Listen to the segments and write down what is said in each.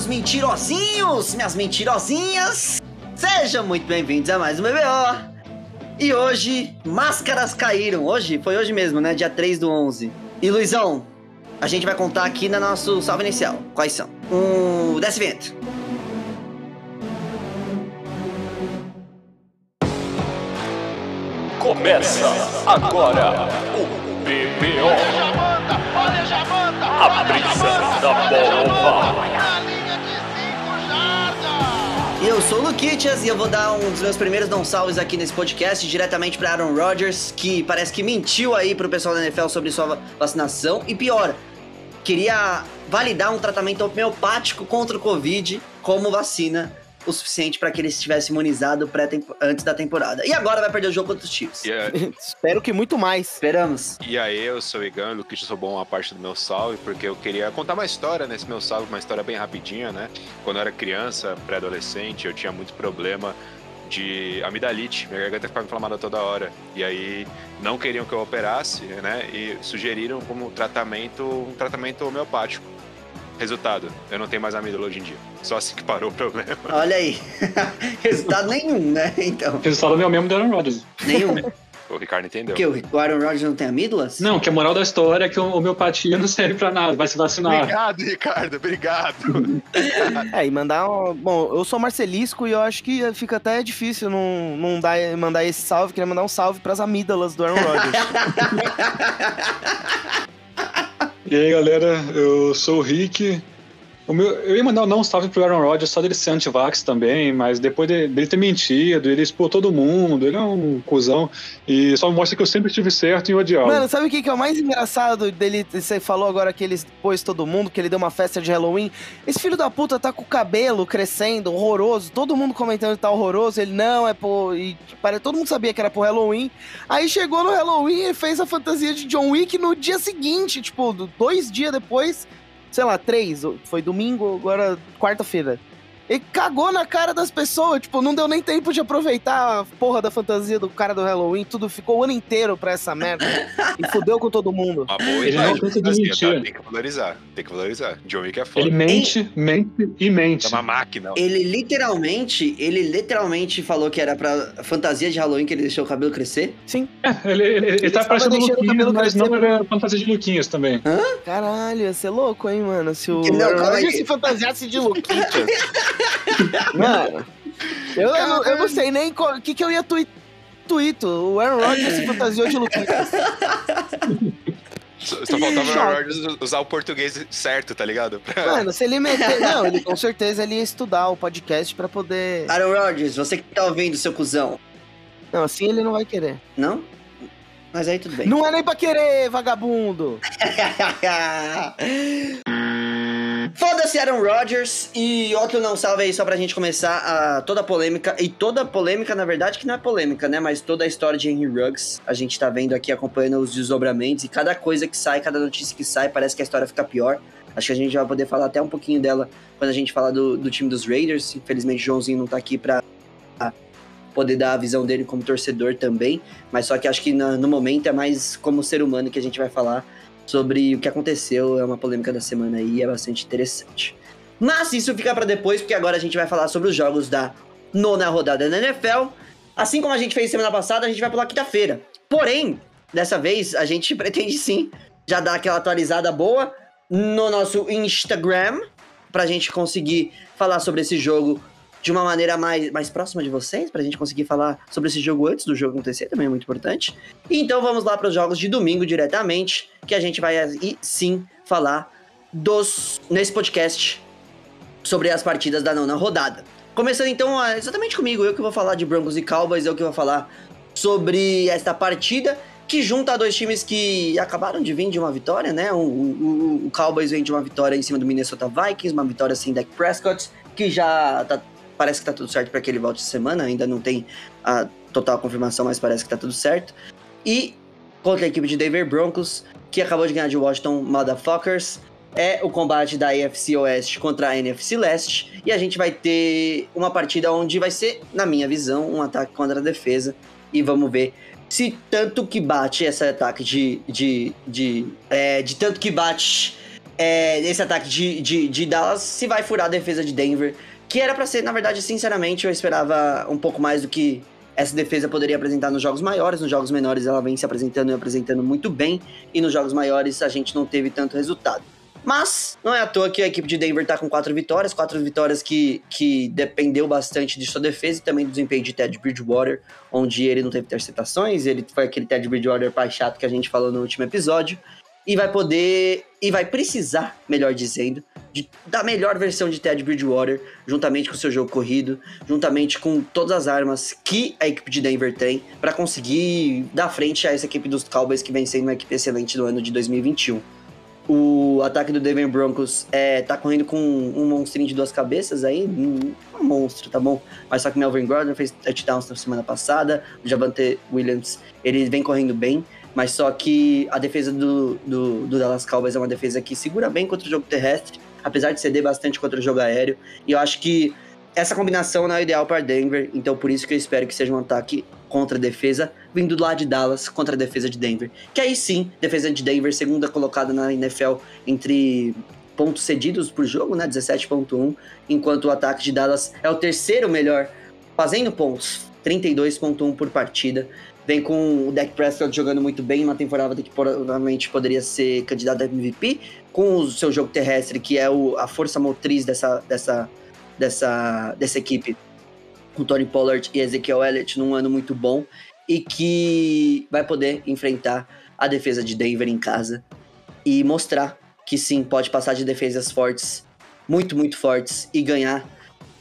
meus mentirosinhos, minhas mentirosinhas. Sejam muito bem-vindos a mais um BBO. E hoje, máscaras caíram. Hoje, foi hoje mesmo, né? Dia 3 do 11. E Luizão, a gente vai contar aqui no nosso salve inicial. Quais são? Um... Desce vento. Começa agora o BBO. A brisa da bola. Eu sou o Luquitas e eu vou dar um dos meus primeiros não salves aqui nesse podcast diretamente para Aaron Rodgers, que parece que mentiu aí pro pessoal da NFL sobre sua vacinação. E pior, queria validar um tratamento homeopático contra o Covid como vacina o suficiente para que ele estivesse imunizado antes da temporada. E agora vai perder o jogo contra os Chiefs. Yeah. Espero que muito mais. Esperamos. E aí, eu sou o Igan, o Luquitas roubou uma parte do meu salve, porque eu queria contar uma história nesse meu salve, uma história bem rapidinha, né? Quando eu era criança, pré-adolescente, eu tinha muito problema de amidalite, minha garganta ficava inflamada toda hora. E aí não queriam que eu operasse, né? E sugeriram como tratamento um tratamento homeopático. Resultado, eu não tenho mais amígdala hoje em dia. Só assim que parou o problema. Olha aí. Resultado nenhum, né? Então. O resultado o mesmo do Aaron Rodgers. Nenhum. O Ricardo entendeu. Que o Aaron Rodgers não tem amígdalas? Não, que a moral da história é que a homeopatia não serve pra nada, vai se vacinar. Obrigado, Ricardo, obrigado. é, e mandar um... Bom, eu sou Marcelisco e eu acho que fica até difícil não, não dar, mandar esse salve, queria mandar um salve pras amígdalas do Aaron Rodgers. E aí, galera, eu sou o Rick. Meu, eu ia mandar um não salve pro Aaron Rodgers só dele ser anti-vax também, mas depois de, dele ter mentido, ele expôs todo mundo, ele é um cuzão. E só mostra que eu sempre estive certo em odiar. Mano, sabe o que, que é o mais engraçado dele? Você falou agora que ele expôs todo mundo, que ele deu uma festa de Halloween. Esse filho da puta tá com o cabelo crescendo, horroroso, todo mundo comentando que tá horroroso. Ele não, é por. Para, todo mundo sabia que era pro Halloween. Aí chegou no Halloween e fez a fantasia de John Wick no dia seguinte, tipo, dois dias depois sei lá, três, foi domingo, agora quarta-feira. Ele cagou na cara das pessoas, tipo, não deu nem tempo de aproveitar a porra da fantasia do cara do Halloween, tudo ficou o ano inteiro pra essa merda. e fudeu com todo mundo. Uma boa Ele não assim, mentir. Tem que valorizar, tem que valorizar. John Wick é foda. Ele mente, mente e mente. É uma máquina. Ele literalmente, ele literalmente falou que era pra fantasia de Halloween que ele deixou o cabelo crescer. Sim. É, ele, ele, ele, tá estava parecendo o Luquinhas, cabelo mas crescer. não era fantasia de Luquinhas também. Caralho, ia ser louco, hein, mano? Se o não, aí. se fantasiasse de Luquitas. mano, eu, eu, não, eu não sei nem o que, que eu ia tui, tuito. O Aaron Rodgers se fantasiou de Luquitas. Só, só faltava o Aaron Rodgers usar o português certo, tá ligado? Mano, se ele meter. Não, ele com certeza ele ia estudar o podcast pra poder. Aaron Rodgers, você que tá ouvindo, seu cuzão. Não, assim ele não vai querer. Não? Mas aí tudo bem. Não é nem pra querer, vagabundo! Foda-se Aaron Rodgers e outro não salve aí só pra gente começar a, toda a polêmica. E toda a polêmica, na verdade, que não é polêmica, né? Mas toda a história de Henry Ruggs. A gente tá vendo aqui, acompanhando os desdobramentos. E cada coisa que sai, cada notícia que sai, parece que a história fica pior. Acho que a gente vai poder falar até um pouquinho dela quando a gente falar do, do time dos Raiders. Infelizmente, o Joãozinho não tá aqui pra poder dar a visão dele como torcedor também. Mas só que acho que no momento é mais como ser humano que a gente vai falar sobre o que aconteceu. É uma polêmica da semana aí é bastante interessante. Mas isso fica pra depois, porque agora a gente vai falar sobre os jogos da nona rodada da NFL. Assim como a gente fez semana passada, a gente vai pular quinta-feira. Porém, dessa vez, a gente pretende sim já dar aquela atualizada boa no nosso Instagram, pra gente conseguir falar sobre esse jogo de uma maneira mais, mais próxima de vocês, pra gente conseguir falar sobre esse jogo antes do jogo acontecer, também é muito importante. Então vamos lá para os jogos de domingo diretamente, que a gente vai aí sim falar dos nesse podcast sobre as partidas da nona rodada. Começando então ah, exatamente comigo, eu que vou falar de Broncos e Cowboys, eu que vou falar sobre esta partida que junta dois times que acabaram de vir de uma vitória, né? O, o- o Cowboys vem de uma vitória em cima do Minnesota Vikings, uma vitória sem Dak Prescott, que já tá- parece que tá tudo certo para que ele volte essa semana, ainda não tem a total confirmação, mas parece que tá tudo certo. E contra a equipe de Denver Broncos, que acabou de ganhar de Washington Motherfuckers. É o combate da AFC Oeste contra a NFC Leste. E a gente vai ter uma partida onde vai ser, na minha visão, um ataque contra a defesa. E vamos ver se tanto que bate esse ataque de. de, de, é, de tanto que bate é, esse ataque de, de, de Dallas se vai furar a defesa de Denver, que era pra ser, na verdade, sinceramente, eu esperava um pouco mais do que essa defesa poderia apresentar nos jogos maiores. Nos jogos menores ela vem se apresentando e apresentando muito bem, e nos jogos maiores a gente não teve tanto resultado. Mas não é à toa que a equipe de Denver tá com quatro vitórias, quatro vitórias que, que dependeu bastante de sua defesa e também do desempenho de Ted Bridgewater, onde ele não teve interceptações, ele foi aquele Ted Bridgewater pai chato que a gente falou no último episódio, e vai poder, e vai precisar, melhor dizendo, de, da melhor versão de Ted Bridgewater, juntamente com o seu jogo corrido, juntamente com todas as armas que a equipe de Denver tem, para conseguir dar frente a essa equipe dos Cowboys que vem sendo uma equipe excelente no ano de 2021. O ataque do Denver Broncos é, tá correndo com um monstrinho de duas cabeças aí, um, um monstro, tá bom? Mas só que Melvin Gordon fez touchdowns na semana passada, o Javante Williams, ele vem correndo bem, mas só que a defesa do, do, do Dallas Cowboys é uma defesa que segura bem contra o jogo terrestre, apesar de ceder bastante contra o jogo aéreo, e eu acho que essa combinação não é ideal para Denver, então por isso que eu espero que seja um ataque contra a defesa, vindo lá de Dallas contra a defesa de Denver. Que aí sim, defesa de Denver, segunda colocada na NFL entre pontos cedidos por jogo, né? 17.1, enquanto o ataque de Dallas é o terceiro melhor fazendo pontos, 32.1 por partida. Vem com o Dak Prescott jogando muito bem, uma temporada que provavelmente poderia ser candidato a MVP, com o seu jogo terrestre, que é o, a força motriz dessa, dessa, dessa, dessa equipe com Tony Pollard e Ezekiel Elliott num ano muito bom e que vai poder enfrentar a defesa de Denver em casa e mostrar que sim, pode passar de defesas fortes, muito, muito fortes e ganhar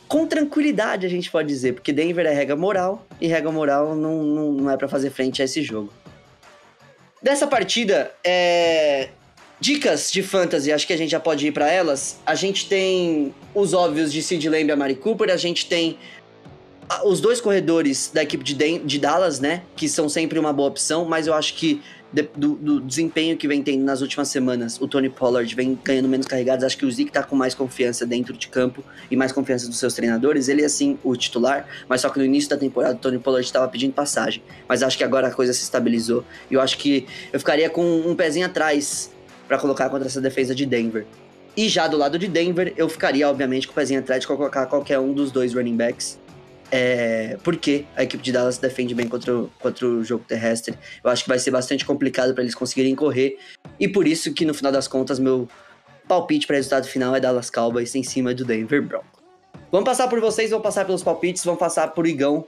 com tranquilidade, a gente pode dizer, porque Denver é regra moral e regra moral não, não, não é para fazer frente a esse jogo. Dessa partida, é... dicas de fantasy, acho que a gente já pode ir para elas. A gente tem os óbvios de Sid Lamb e Mari Cooper, a gente tem os dois corredores da equipe de, de Dallas, né? Que são sempre uma boa opção, mas eu acho que de, do, do, desempenho que vem tendo nas últimas semanas, o Tony Pollard vem ganhando menos carregados. Acho que o Zeke tá com mais confiança dentro de campo e mais confiança dos seus treinadores. Ele é assim o titular, mas só que no início da temporada o Tony Pollard estava pedindo passagem. Mas acho que agora a coisa se estabilizou. E eu acho que eu ficaria com um pezinho atrás para colocar contra essa defesa de Denver. E já do lado de Denver, eu ficaria, obviamente, com o pezinho atrás de colocar qualquer um dos dois running backs. É, porque a equipe de Dallas defende bem contra o, contra o jogo terrestre. Eu acho que vai ser bastante complicado para eles conseguirem correr. E por isso que no final das contas, meu palpite para resultado final é Dallas Cowboys em cima do Denver Broncos. Vamos passar por vocês, vamos passar pelos palpites, vamos passar por Igão.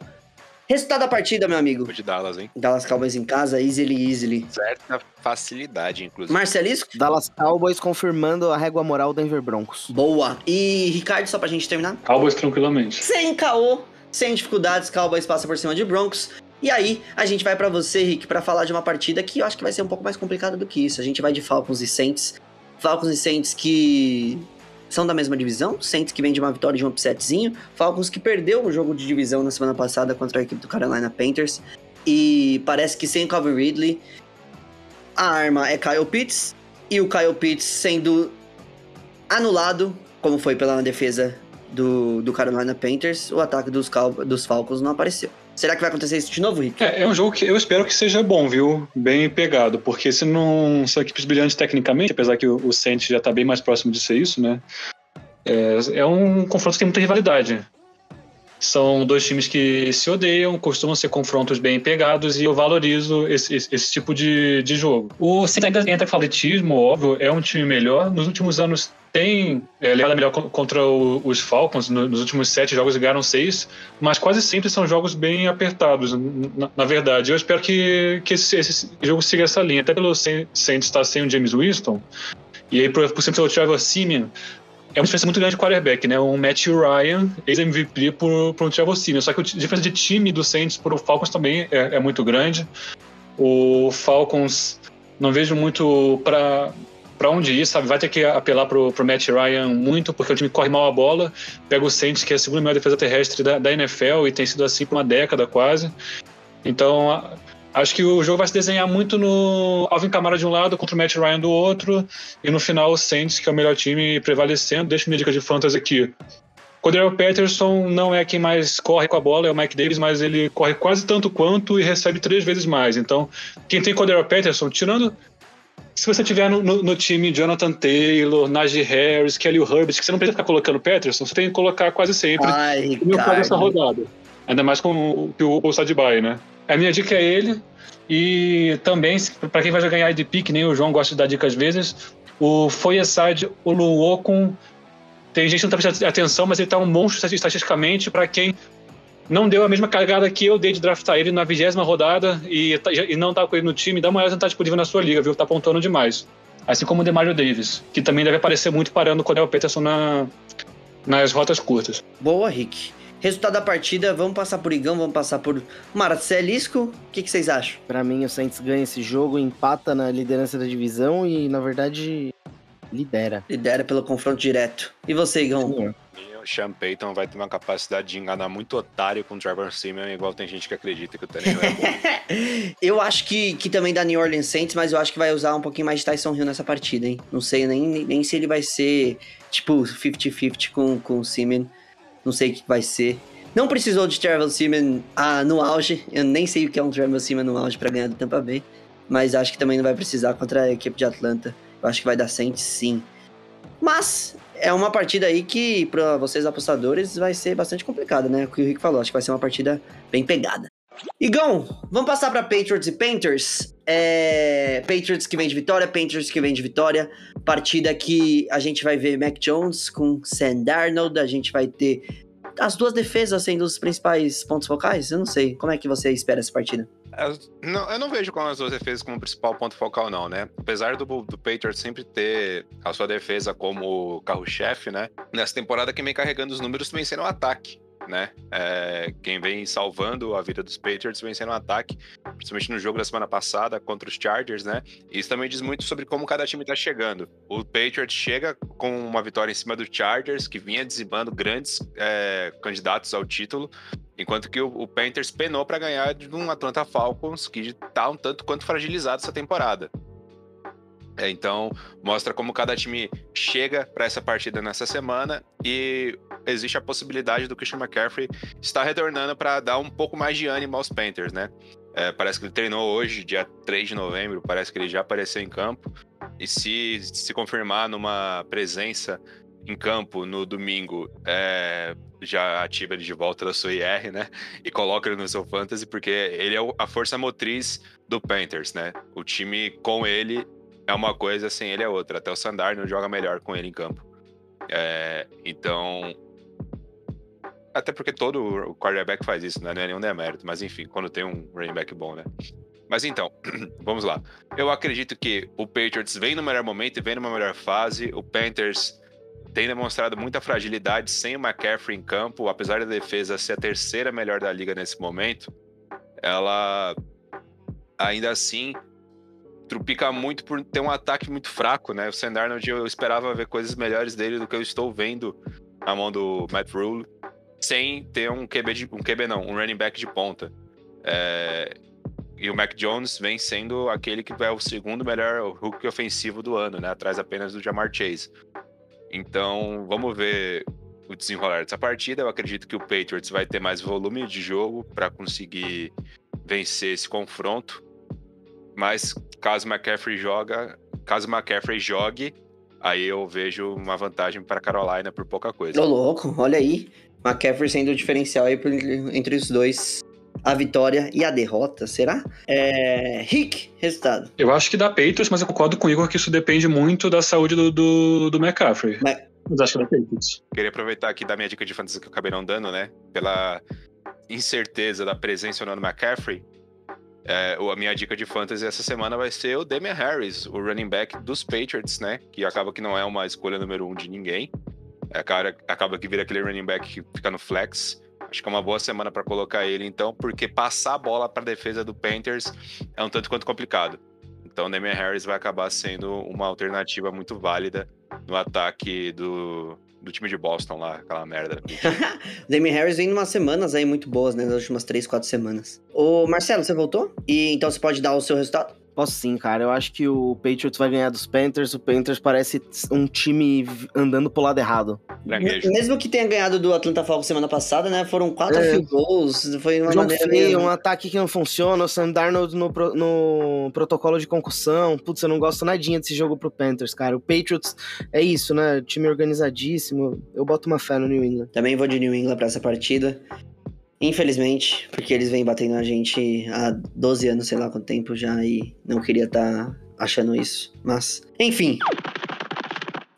Resultado da partida, meu amigo. De Dallas, hein? Dallas Cowboys em casa, easily, easily. Certa facilidade, inclusive. Marcelisco? Dallas Cowboys confirmando a régua moral Denver Broncos. Boa. E Ricardo, só pra gente terminar? Cowboys tranquilamente. Sem caô, sem dificuldades, Cowboys passa por cima de Broncos. E aí, a gente vai para você, Rick, para falar de uma partida que eu acho que vai ser um pouco mais complicada do que isso. A gente vai de Falcons e Saints. Falcons e Saints que são da mesma divisão, Saints que vem de uma vitória de um upsetzinho, Falcons que perdeu o jogo de divisão na semana passada contra a equipe do Carolina Panthers. E parece que sem Calvin Ridley, a arma é Kyle Pitts, e o Kyle Pitts sendo anulado, como foi pela defesa do, do Carolina Panthers, o ataque dos, Cal dos Falcons não apareceu. Será que vai acontecer isso de novo, Rick? É, é um jogo que eu espero que seja bom, viu? Bem pegado, porque se não são equipes brilhantes tecnicamente, apesar que o, o Saints já tá bem mais próximo de ser isso, né? É, é um confronto que tem muita rivalidade. São dois times que se odeiam, costumam ser confrontos bem pegados e eu valorizo esse, esse, esse tipo de, de jogo. O Saints ainda entra favoritismo, óbvio, é um time melhor. Nos últimos anos tem é, levado melhor contra o, os Falcons, nos últimos sete jogos ganharam seis, mas quase sempre são jogos bem apertados, na, na verdade. Eu espero que, que esse, esse, jogo siga essa linha, até pelo Saints estar sem o James Winston, e aí por, por ser o Trevor Simeon, é uma diferença muito grande de quarterback, né? Um Matt Ryan, ex-MVP, por, por um Trevor Simeon. Só que a diferença de time do Saints para o Falcons também é, é, muito grande. O Falcons, não vejo muito para para onde ir, sabe? Vai ter que apelar pro, pro Matt Ryan muito, porque o time corre mal a bola. Pega o Saints, que é a segunda melhor defesa terrestre da, da NFL e tem sido assim por uma década quase. Então, Acho que o jogo vai se desenhar muito no Alvin Kamara de um lado contra o Matt Ryan do outro, e no final o Saints, que é o melhor time, prevalecendo. Deixa minha dica de fantasy aqui. Cordero Patterson não é quem mais corre com a bola, é o Mike Davis, mas ele corre quase tanto quanto e recebe três vezes mais. Então, quem tem Cordero Patterson, tirando se você tiver no, no, no time Jonathan Taylor, Najee Harris, Kelly Herbert, que você não precisa ficar colocando Peterson, você tem que colocar quase sempre Ai, no caso dessa Ricardo. rodada. Ainda mais com o o está de bye, né? A minha dica é ele. E também, para quem vai ganhar de pique, nem o João gosta de dar dica às vezes, o Foyeside Oluokun. Tem gente que não tá prestando atenção, mas ele tá um monstro estatisticamente para quem não deu a mesma cargada que eu dei de draftar ele na vigésima rodada e, tá- e não tá com ele no time, dá uma olhada se não tá disponível na sua liga, viu? Tá apontando demais. Assim como o Demario Davis, que também deve aparecer muito parando o Cordell Peterson na, nas rotas curtas. Boa, Rick. Resultado da partida, vamos passar por Igão, vamos passar por Marcelisco. O que, que vocês acham? Pra mim, o Saints ganha esse jogo, empata na liderança da divisão e, na verdade, lidera. Lidera pelo confronto direto. E você, Igão? Senhor. O Sean Payton vai ter uma capacidade de enganar muito otário com o Trevor Simeon, igual tem gente que acredita que o Tannehill é bom. eu acho que, que também dá New Orleans Saints, mas eu acho que vai usar um pouquinho mais de Tyson Hill nessa partida, hein? Não sei nem, nem se ele vai ser, tipo, 50-50 com, com o Simeon. Não sei o que vai ser. Não precisou de Trevor Simeon ah, no auge. Eu nem sei o que é um Trevor Simeon no auge pra ganhar do Tampa Bay. Mas acho que também não vai precisar contra a equipe de Atlanta. Eu acho que vai dar Saints sim. Mas é uma partida aí que, pra vocês apostadores, vai ser bastante complicada, né? O que o Rick falou, acho que vai ser uma partida bem pegada. Igão, vamos passar pra Patriots e Panthers. É... Patriots que vem de vitória, Panthers que vem de vitória. Partida que a gente vai ver Mac Jones com Sam Darnold, a gente vai ter as duas defesas sendo os principais pontos focais. Eu não sei, como é que você espera essa partida? Não, eu não vejo como as duas defesas como principal ponto focal, não, né? Apesar do, do Patriots sempre ter a sua defesa como carro-chefe, né? Nessa temporada, quem vem carregando os números vem sendo o ataque, né? É, quem vem salvando a vida dos Patriots vem sendo o ataque, principalmente no jogo da semana passada contra os Chargers, né? Isso também diz muito sobre como cada time tá chegando. O Patriots chega com uma vitória em cima do Chargers, que vinha dizimando grandes é, candidatos ao título, Enquanto que o, o Panthers penou para ganhar de um Atlanta Falcons que tá um tanto quanto fragilizado essa temporada. É, então, mostra como cada time chega para essa partida nessa semana e existe a possibilidade do Christian McCaffrey estar retornando para dar um pouco mais de ânimo aos Panthers, né? É, parece que ele treinou hoje, dia 3 de novembro, parece que ele já apareceu em campo. E se se confirmar numa presença em campo no domingo, é, já ativa ele de volta da sua IR, né? E coloca ele no seu fantasy, porque ele é a força motriz do Panthers, né? O time com ele é uma coisa, sem ele é outra. Até o Sandar não joga melhor com ele em campo. É, então. Até porque todo o quarterback faz isso, né? Não é nenhum demérito, mas enfim, quando tem um running back bom, né? Mas então, vamos lá. Eu acredito que o Patriots vem no melhor momento e vem numa melhor fase. O Panthers tem demonstrado muita fragilidade sem o McCaffrey em campo, apesar da defesa ser a terceira melhor da liga nesse momento. Ela ainda assim trupica muito por ter um ataque muito fraco, né? O Sam Darnold, eu esperava ver coisas melhores dele do que eu estou vendo na mão do Matt Rule, sem ter um QB, de, um QB não, um running back de ponta. É, e o Mac Jones vem sendo aquele que é o segundo melhor rookie ofensivo do ano, né? Atrás apenas do Jamar Chase. Então, vamos ver o desenrolar dessa partida. Eu acredito que o Patriots vai ter mais volume de jogo para conseguir vencer esse confronto. Mas caso McCaffrey joga, caso McCaffrey jogue, aí eu vejo uma vantagem para Carolina por pouca coisa. Ô, louco, olha aí. McCaffrey sendo o diferencial aí entre os dois. A vitória e a derrota, será? É... Rick, resultado. Eu acho que dá Patriots, mas eu concordo com o Igor que isso depende muito da saúde do, do, do McCaffrey. Mas- Mas acho que dá Patriots. Queria aproveitar aqui da minha dica de fantasy que eu acabei não dando, né? Pela incerteza da presença ou não do McCaffrey. É, a minha dica de fantasy essa semana vai ser o Damian Harris, o running back dos Patriots, né? Que acaba que não é uma escolha número um de ninguém. É, cara, acaba que vira aquele running back que fica no flex. Acho que é uma boa semana para colocar ele, então, porque passar a bola para defesa do Panthers é um tanto quanto complicado. Então, Damian Harris vai acabar sendo uma alternativa muito válida no ataque do, do time de Boston lá, aquela merda. o Damien Harris vem umas semanas aí muito boas, né? Nas últimas 3, 4 semanas. Ô, Marcelo, você voltou? E então você pode dar o seu resultado? Posso sim, cara. Eu acho que o Patriots vai ganhar dos Panthers. O Panthers parece um time andando pro lado errado. Gaguejo. Mesmo que tenha ganhado do Atlanta Falcons semana passada, né? Foram quatro É. field goals. Foi uma maneira um ataque que não funciona, o Sam Darnold no, no protocolo de concussão. Putz, eu não gosto nadinha desse jogo pro Panthers, cara. O Patriots é isso, né? Time organizadíssimo. Eu boto uma fé no New England. Também vou de New England pra essa partida. Infelizmente, porque eles vêm batendo a gente há 12 anos, sei lá quanto tempo já, e não queria estar achando isso. Mas, enfim.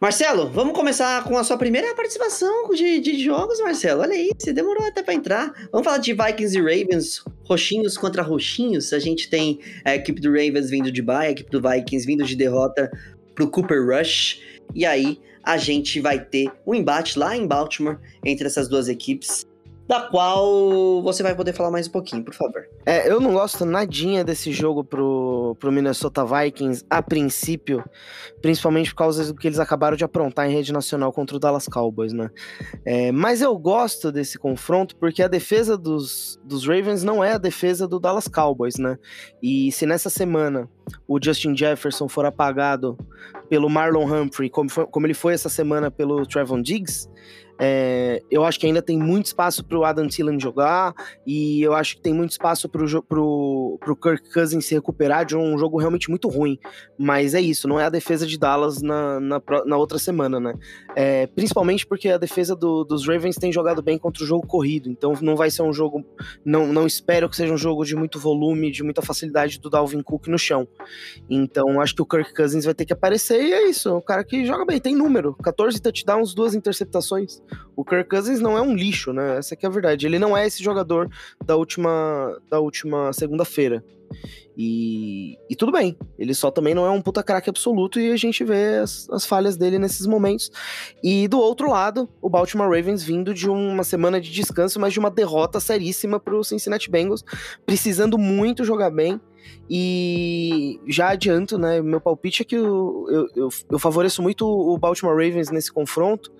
Marcelo, vamos começar com a sua primeira participação de, de jogos, Marcelo. Olha aí, você demorou até pra entrar. Vamos falar de Vikings e Ravens, roxinhos contra roxinhos. A gente tem a equipe do Ravens vindo de bye, a equipe do Vikings vindo de derrota pro Cooper Rush. E aí, a gente vai ter um embate lá em Baltimore entre essas duas equipes, da qual você vai poder falar mais um pouquinho, por favor. É, eu não gosto nadinha desse jogo pro, pro Minnesota Vikings a princípio, principalmente por causa do que eles acabaram de aprontar em rede nacional contra o Dallas Cowboys, né? É, mas eu gosto desse confronto porque a defesa dos, dos Ravens não é a defesa do Dallas Cowboys, né? E se nessa semana o Justin Jefferson for apagado pelo Marlon Humphrey, como, foi- como ele foi essa semana pelo Trevon Diggs, é, eu acho que ainda tem muito espaço para o Adam Thielen jogar e eu acho que tem muito espaço para o Kirk Cousins se recuperar de um jogo realmente muito ruim. Mas é isso, não é a defesa de Dallas na, na, na outra semana, né? É, principalmente porque a defesa do- dos Ravens tem jogado bem contra o jogo corrido, então não vai ser um jogo. Não, não espero que seja um jogo de muito volume, de muita facilidade do Dalvin Cook no chão. Então acho que o Kirk Cousins vai ter que aparecer e é isso. É um cara que joga bem, tem número: 14 touchdowns, duas interceptações. O Kirk Cousins não é um lixo, né? Essa que é a verdade. Ele não é esse jogador da última, da última segunda-feira. E, e tudo bem, ele só também não é um puta craque absoluto e a gente vê as, as falhas dele nesses momentos. E do outro lado, o Baltimore Ravens vindo de uma semana de descanso, mas de uma derrota seríssima pro Cincinnati Bengals, precisando muito jogar bem. E já adianto, né? Meu palpite é que eu, eu, eu, eu favoreço muito o Baltimore Ravens nesse confronto.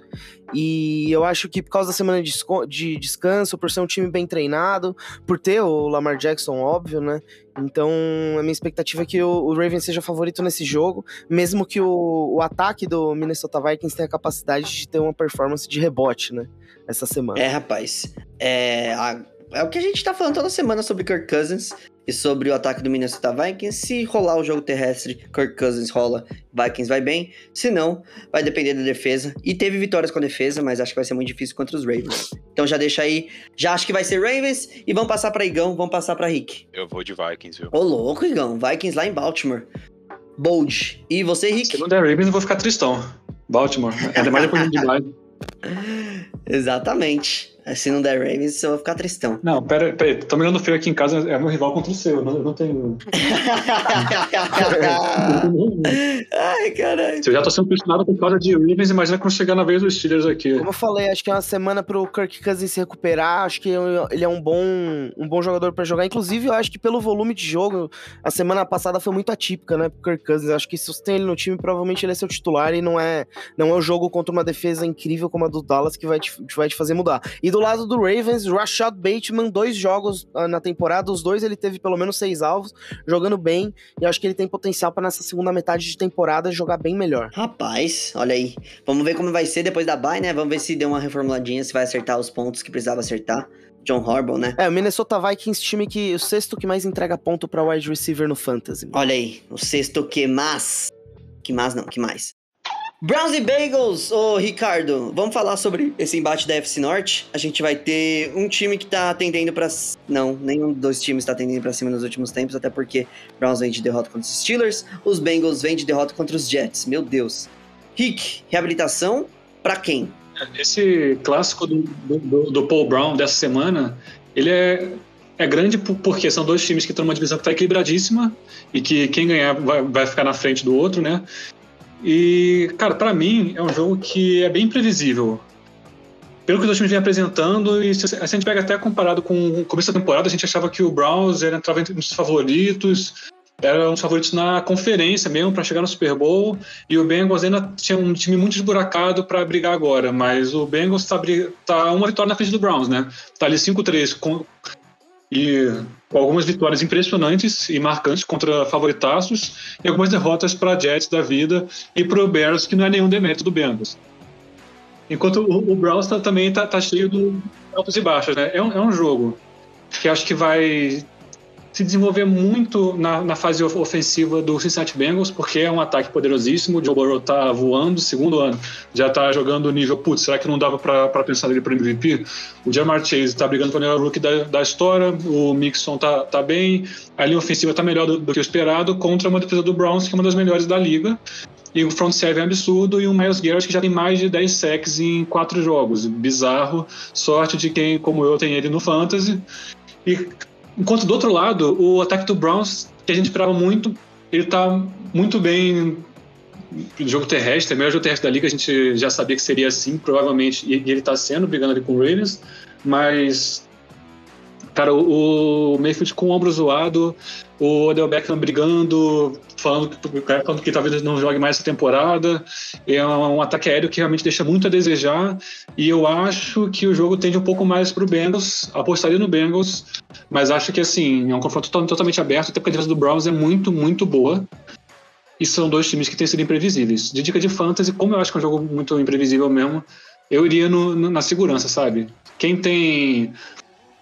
E eu acho que por causa da semana de, de descanso, por ser um time bem treinado, por ter o Lamar Jackson, óbvio, né? Então a minha expectativa é que o, o Ravens seja favorito nesse jogo, mesmo que o, o ataque do Minnesota Vikings tenha a capacidade de ter uma performance de rebote, né? Essa semana. É, rapaz. É, a- é o que a gente tá falando toda semana sobre Kirk Cousins e sobre o ataque do Minnesota Vikings. Se rolar o jogo terrestre, Kirk Cousins rola, Vikings vai bem. Se não, vai depender da defesa. E teve vitórias com a defesa, mas acho que vai ser muito difícil contra os Ravens. Então já deixa aí. Já acho que vai ser Ravens e vamos passar pra Igão, vamos passar pra Rick. Eu vou de Vikings, viu? Ô, louco, Igão. Vikings lá em Baltimore. Bold. E você, Se Rick? não der Ravens, eu vou ficar tristão. Baltimore. Ainda mais depois de. Exatamente. Se não der Ravens, eu vou ficar tristão. Não, pera, pera. Tô mirando feio aqui em casa, é meu rival contra o seu. Eu não, eu não tenho. Ai, caralho. Se eu já tô sendo pressionado por causa de Ravens, imagina quando chegar na vez dos Steelers aqui. Como eu falei, acho que é uma semana pro Kirk Cousins se recuperar. Acho que ele é um bom, um bom jogador pra jogar. Inclusive, eu acho que pelo volume de jogo, a semana passada foi muito atípica, né, pro Kirk Cousins. Acho que se você tem ele no time, provavelmente ele é seu titular e não é, não é o jogo contra uma defesa incrível como a do Dallas que vai te, vai te fazer mudar. E do lado do Ravens, Rashad Bateman, dois jogos ah, na temporada, os dois ele teve pelo menos seis alvos, jogando bem. E acho que ele tem potencial pra nessa segunda metade de temporada jogar bem melhor. Rapaz, olha aí. Vamos ver como vai ser depois da bye, né? Vamos ver se deu uma reformuladinha, se vai acertar os pontos que precisava acertar. John Harbaugh, né? É, o Minnesota Vikings, time que o sexto que mais entrega ponto pra wide receiver no fantasy. Olha aí, o sexto que mais. Que mais não, que mais. Browns e Bagels, ô Ricardo, vamos falar sobre esse embate da FC Norte. A gente vai ter um time que tá tendendo pra. c- Não, nenhum dos times tá tendendo pra cima nos últimos tempos, até porque Browns vem de derrota contra os Steelers, os Bengals vêm de derrota contra os Jets. Meu Deus. Rick, reabilitação pra quem? Esse clássico do, do, do Paul Brown dessa semana, ele é, é grande por- porque são dois times que estão numa divisão que está equilibradíssima e que quem ganhar vai, vai ficar na frente do outro, né? E, cara, para mim é um jogo que é bem previsível. Pelo que os dois times vêm apresentando, e se, a gente pega até comparado com o começo da temporada, a gente achava que o Browns era, entrava entre os favoritos, era um dos favoritos na conferência mesmo para chegar no Super Bowl, e o Bengals ainda tinha um time muito esburacado para brigar agora, mas o Bengals está tá uma vitória na frente do Browns, né? Tá ali 5-3 com- E com algumas vitórias impressionantes e marcantes contra favoritaços e algumas derrotas para Jets da vida e para o Bears, que não é nenhum demérito do Bengals. Enquanto o, o Browns tá, também está tá cheio de altos e baixos, né? É um, é um jogo que acho que vai se desenvolver muito na, na, fase ofensiva do Cincinnati Bengals, porque é um ataque poderosíssimo. O Joe Burrow tá voando, segundo ano, já tá jogando nível, putz, será que não dava para pensar nele para MVP? O Jamar Chase tá brigando para o melhor rookie da, da história, o Mixon tá, tá bem, a linha ofensiva tá melhor do, do que o esperado, contra uma defesa do Browns, que é uma das melhores da liga. E o front seven é absurdo, e o Miles Garrett que já tem mais de 10 sacks em quatro jogos. Bizarro. Sorte de quem, como eu, tem ele no Fantasy. E Enquanto do outro lado, o ataque do Browns, que a gente esperava muito, ele tá muito bem no jogo terrestre, é o melhor jogo terrestre da liga, a gente já sabia que seria assim, provavelmente, e ele tá sendo, brigando ali com o Ravens, mas Cara, o, Mayfield com o ombro zoado, o Odell Beckham brigando, falando que, falando que talvez não jogue mais essa temporada. É um, ataque aéreo que realmente deixa muito a desejar. E eu acho que o jogo tende um pouco mais para o Bengals. Apostaria no Bengals, mas acho que assim, é um confronto totalmente aberto, até porque a defesa do Browns é muito, muito boa. E são dois times que têm sido imprevisíveis. De dica de fantasy, como eu acho que é um jogo muito imprevisível mesmo, eu iria no, na segurança, sabe? Quem tem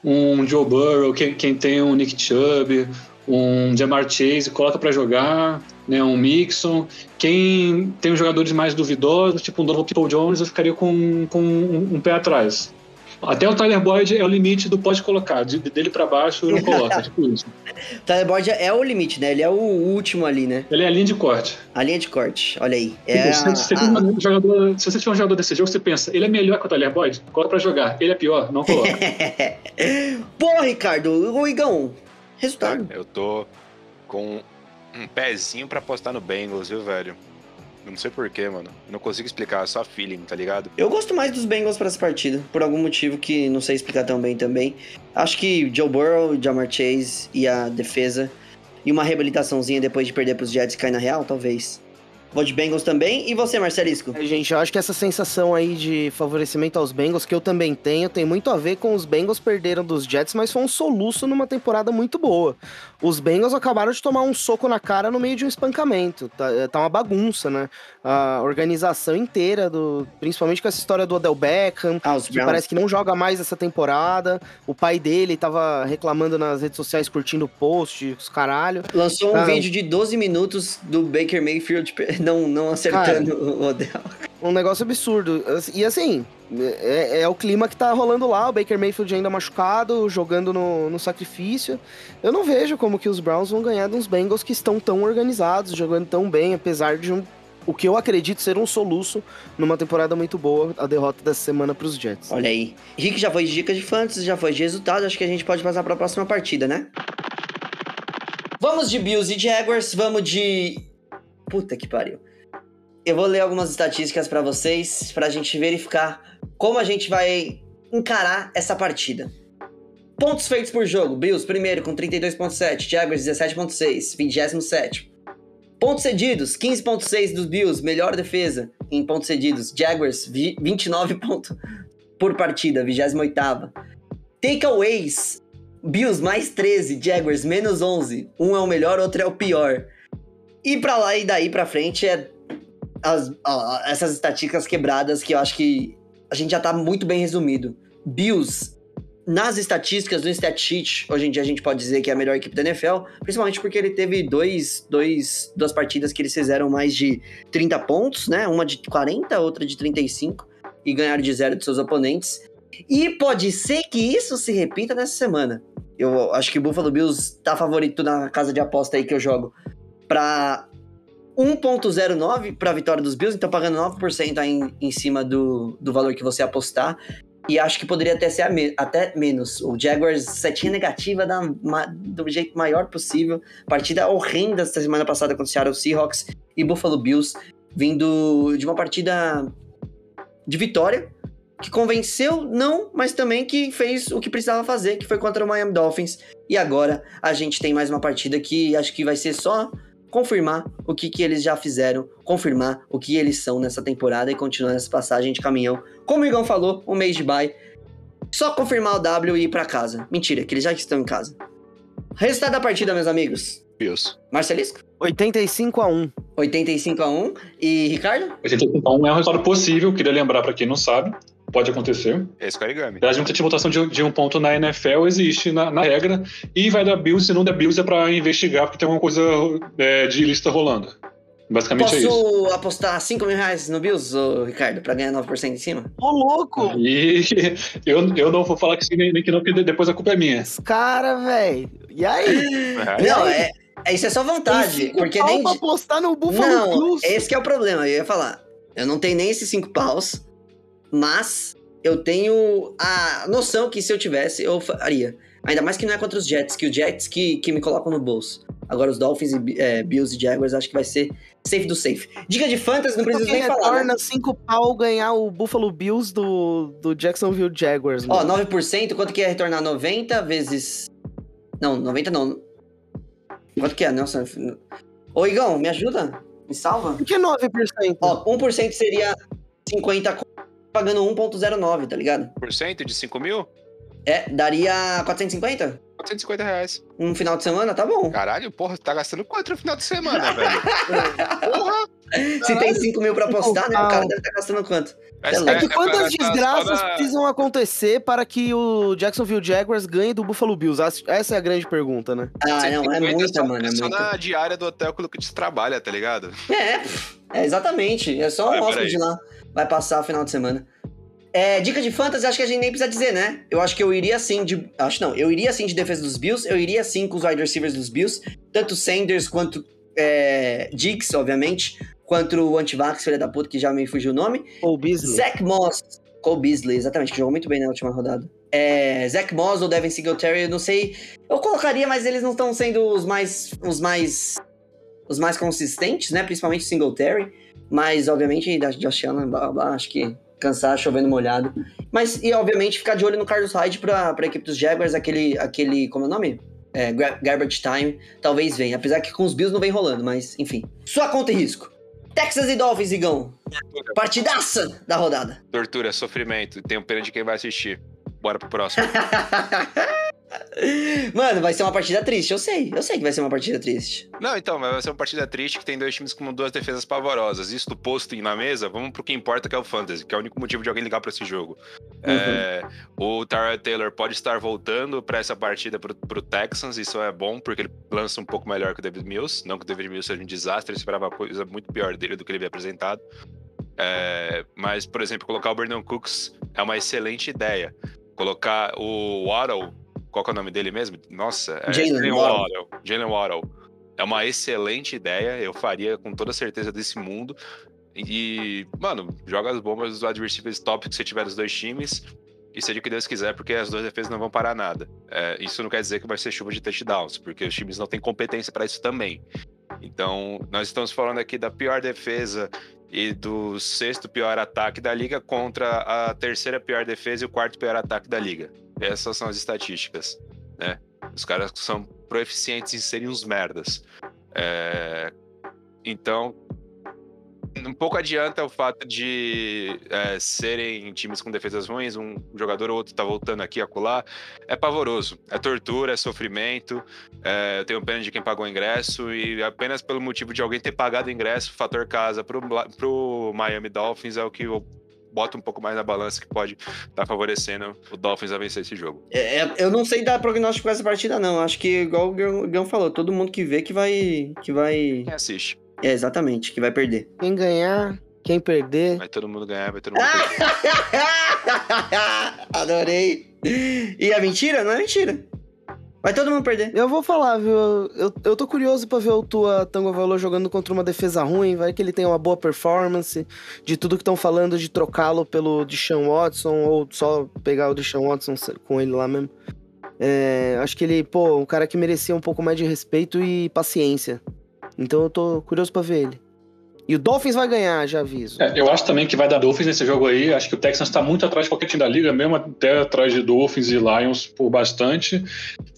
um Joe Burrow, quem, quem tem um Nick Chubb, um Jamar Chase, coloca para jogar, né, um Mixon. Quem tem os jogadores mais duvidosos, tipo um Donovan People Jones, eu ficaria com, com um, um pé atrás. Até o Tyler Boyd é o limite do pode colocar, de, dele para baixo não coloca, tipo isso. Tyler Boyd é o limite, né? Ele é o último ali, né? Ele é a linha de corte. A linha de corte, olha aí. É tipo, se, você a... Um jogador, se você tiver um jogador desse jogo, você pensa, ele é melhor que o Tyler Boyd? Coloca pra jogar. Ele é pior? Não coloca. Pô, Ricardo, o Igão, resultado. Eu tô com um pezinho para apostar no Bengals, viu, velho? Não sei porquê, mano. não consigo explicar, é só feeling, tá ligado? Eu gosto mais dos Bengals para essa partida, por algum motivo que não sei explicar tão bem também. Acho que Joe Burrow, Jamar Chase e a defesa e uma reabilitaçãozinha depois de perder pros Jets cair na real, talvez. Vou de Bengals também. E você, Marcelisco? É, gente, eu acho que essa sensação aí de favorecimento aos Bengals, que eu também tenho, tem muito a ver com os Bengals perderam dos Jets, mas foi um soluço numa temporada muito boa. Os Bengals acabaram de tomar um soco na cara no meio de um espancamento. Tá, é, tá uma bagunça, né? A organização inteira, do, principalmente com essa história do Odell Beckham, ah, que parece que não joga mais essa temporada. O pai dele tava reclamando nas redes sociais, curtindo o post, os caralho. Lançou um ah, vídeo de 12 minutos do Baker Mayfield não, não acertando Cara, o Odell. Um negócio absurdo. E assim, é, é, o clima que tá rolando lá, o Baker Mayfield ainda machucado, jogando no, no sacrifício. Eu não vejo como que os Browns vão ganhar de uns Bengals que estão tão organizados, jogando tão bem, apesar de um, o que eu acredito ser um soluço numa temporada muito boa, a derrota dessa semana pros Jets. Olha aí. Rick já foi de dicas de fantasy, já foi de resultado, acho que a gente pode passar para a próxima partida, né? Vamos de Bills e Jaguars, vamos de Puta que pariu. Eu vou ler algumas estatísticas para vocês, pra gente verificar como a gente vai encarar essa partida. Pontos feitos por jogo: Bills primeiro com 32.7, Jaguars 17.6, 27. Pontos cedidos: 15.6 dos Bills, melhor defesa em pontos cedidos. Jaguars 29 pontos por partida, 28. Takeaways: Bills mais 13, Jaguars menos 11. Um é o melhor, outro é o pior. E para lá e daí para frente é as, ó, essas estatísticas quebradas que eu acho que a gente já tá muito bem resumido. Bills, nas estatísticas do Statsheet, hoje em dia a gente pode dizer que é a melhor equipe da NFL, principalmente porque ele teve dois, dois, duas partidas que eles fizeram mais de 30 pontos, né? Uma de 40, outra de 35, e ganharam de zero de seus oponentes. E pode ser que isso se repita nessa semana. Eu acho que o Buffalo Bills tá favorito na casa de aposta aí que eu jogo para 1.09 para a vitória dos Bills, então pagando 9% aí em, em cima do, do valor que você apostar. E acho que poderia até ser me, até menos. O Jaguars setinha negativa da, do jeito maior possível. Partida horrenda essa semana passada contra o Seattle Seahawks e Buffalo Bills, vindo de uma partida de vitória, que convenceu, não, mas também que fez o que precisava fazer, que foi contra o Miami Dolphins. E agora a gente tem mais uma partida que acho que vai ser só confirmar o que, que eles já fizeram, confirmar o que eles são nessa temporada e continuar nessa passagem de caminhão. Como o Igão falou, um mês de bye. Só confirmar o W e ir pra casa. Mentira, que eles já estão em casa. Resultado da partida, meus amigos. Bills. Marcelisco? 85 a 1 85 a 1 E Ricardo? 85 é um resultado possível, queria lembrar pra quem não sabe. Pode acontecer. Esse é Origami. Aliás, nunca tinha votação de, de um ponto na NFL, existe na, na regra. E vai dar Bills, se não der Bills é pra investigar, porque tem alguma coisa é, de lista rolando. Basicamente é isso. Posso apostar 5 mil reais no Bills, Ricardo, pra ganhar 9% em cima? Ô, louco! E eu, eu não vou falar que sim nem, nem que não, porque depois a culpa é minha. Os caras, velho. E aí? É. Não, é, é- isso é só vontade. Porque nem. pra apostar no Buffalo Não, Bills. esse que é o problema. Eu ia falar. Eu não tenho nem esses 5 paus, mas eu tenho a noção que se eu tivesse, eu faria. Ainda mais que não é contra os Jets, que os Jets que, que me colocam no bolso. Agora os Dolphins, e é, Bills e Jaguars, acho que vai ser safe do safe. Dica de fantasy, não preciso Porque nem falar. Né? retorna 5 pau ganhar o Buffalo Bills do, do Jacksonville Jaguars. Ó, mano. 9%, quanto que é retornar 90 vezes. Não, 90 não. Quanto que é, Nelson? Ô, Igão, me ajuda? Me salva? Por que 9%? Ó, 1% seria 50 co- pagando 1.09, tá ligado? Por cento de 5 mil? É, daria 450? 450 reais. Um final de semana, tá bom. Caralho, porra, tá gastando quanto no final de semana, velho? Porra! Se tem 5 mil pra apostar, né? O cara deve estar gastando quanto? Essa É É que pra quantas desgraças precisam acontecer para que o Jacksonville Jaguars ganhe do Buffalo Bills? Essa é a grande pergunta, né? Ah, não, é 150 muita, só- mano. É É só muita. na diária do hotel que o Lucas trabalha, tá ligado? É, é, exatamente. É só um hóspede lá. Vai passar o final de semana. É, dica de fantasy, acho que a gente nem precisa dizer, né? Eu acho que eu iria sim de. Acho não, eu iria sim de defesa dos Bills, eu iria sim com os wide receivers dos Bills, tanto Sanders quanto é, Diggs, obviamente, quanto o Antivax, filha da puta, que já me fugiu o nome. Ou Beasley. Zach Moss, Cole Beasley, exatamente, que jogou muito bem na última rodada. É, Zach Moss ou Devin Singletary, eu não sei. Eu colocaria, mas eles não estão sendo os mais. os mais. os mais consistentes, né? Principalmente o Singletary. Mas, obviamente, da Josh Allen, blá, blá, acho que cansar chovendo molhado. Mas, e obviamente, ficar de olho no Carlos Hyde pra, pra equipe dos Jaguars, aquele. aquele. como é o nome? É, Gar- Garbage Time, talvez venha. Apesar que com os Bills não vem rolando, mas enfim. Sua conta e risco. Texas e Dolphins, Igão. Partidaça da rodada. Tortura, sofrimento. Tenho pena de quem vai assistir. Bora pro próximo. Mano, vai ser uma partida triste, eu sei. Eu sei que vai ser uma partida triste. Não, então, mas vai ser uma partida triste que tem dois times com duas defesas pavorosas. Isso posto na mesa, vamos pro que importa, que é o Fantasy, que é o único motivo de alguém ligar pra esse jogo. É, o Tyrod Taylor pode estar voltando pra essa partida pro, pro Texans, isso é bom, porque ele lança um pouco melhor que o David Mills. Não que o David Mills seja um desastre, eu esperava coisa muito pior dele do que ele havia apresentado. É, mas, por exemplo, colocar o Brandon Cooks é uma excelente ideia. Colocar o Waddle, qual que é o nome dele mesmo? Nossa, é Jalen. Waddle. Jalen. É uma excelente ideia, eu faria com toda certeza desse mundo. E, mano, joga as bombas dos receivers top que você tiver dos dois times. E seja o que Deus quiser, porque as duas defesas não vão parar nada. É, isso não quer dizer que vai ser chuva de touchdowns, porque os times não têm competência para isso também. Então, nós estamos falando aqui da pior defesa e do sexto pior ataque da liga contra a terceira pior defesa e o quarto pior ataque da liga. Essas são as estatísticas, né? Os caras são proeficientes em serem uns merdas. É, Então, um pouco adianta o fato de é, serem times com defesas ruins, um jogador ou outro tá voltando aqui a colar. É pavoroso, é tortura, é sofrimento. É, eu tenho pena de quem pagou o ingresso e apenas pelo motivo de alguém ter pagado o ingresso, fator casa pro, pro Miami Dolphins é o que eu boto um pouco mais na balança que pode estar favorecendo o Dolphins a vencer esse jogo. É, é, eu não sei dar prognóstico pra essa partida, não. Acho que, igual o Gão- Gão falou, todo mundo que vê que vai. que vai. Quem assiste? É, exatamente, que vai perder. Quem ganhar, quem perder. Vai todo mundo ganhar, vai todo mundo perder. Adorei. E é mentira? Não é mentira. Vai todo mundo perder. Eu vou falar, viu? Eu, eu tô curioso pra ver o Tua Tango Valor jogando contra uma defesa ruim. Vai que ele tem uma boa performance. De tudo que estão falando de trocá-lo pelo Deshaun Watson ou só pegar o Deshaun Watson com ele lá mesmo. É, acho que ele, pô, um cara que merecia um pouco mais de respeito e paciência. Então eu tô curioso pra ver ele. E o Dolphins vai ganhar, já aviso. É, eu acho também que vai dar Dolphins nesse jogo aí. Acho que o Texans está muito atrás de qualquer time da liga, mesmo até atrás de Dolphins e Lions por bastante.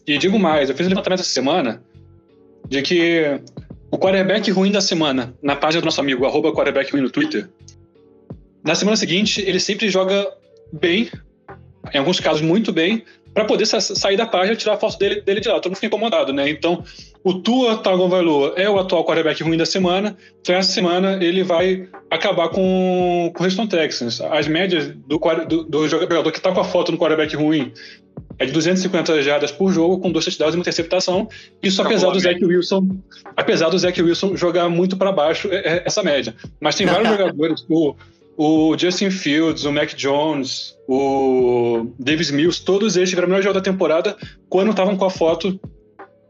E digo mais, eu fiz um levantamento essa semana de que o quarterback ruim da semana, na página do nosso amigo, arroba quarterback ruim no Twitter, na semana seguinte ele sempre joga bem em alguns casos muito bem, para poder sa sair da página e tirar a foto dele, dele de lá. Todo mundo fica incomodado, né? Então, o Tua Tagovailoa é o atual quarterback ruim da semana. Então, essa semana ele vai acabar com, com o Houston Texans. As médias do, do, do jogador que está com a foto no quarterback ruim é de 250 jardas por jogo, com dois touchdowns e uma interceptação. Isso apesar do Zach Wilson, apesar do Zach Wilson jogar muito para baixo é, é essa média. Mas tem vários jogadores, o, o Justin Fields, o Mac Jones, o Davis Mills, todos eles tiveram o melhor jogo da temporada quando estavam com a foto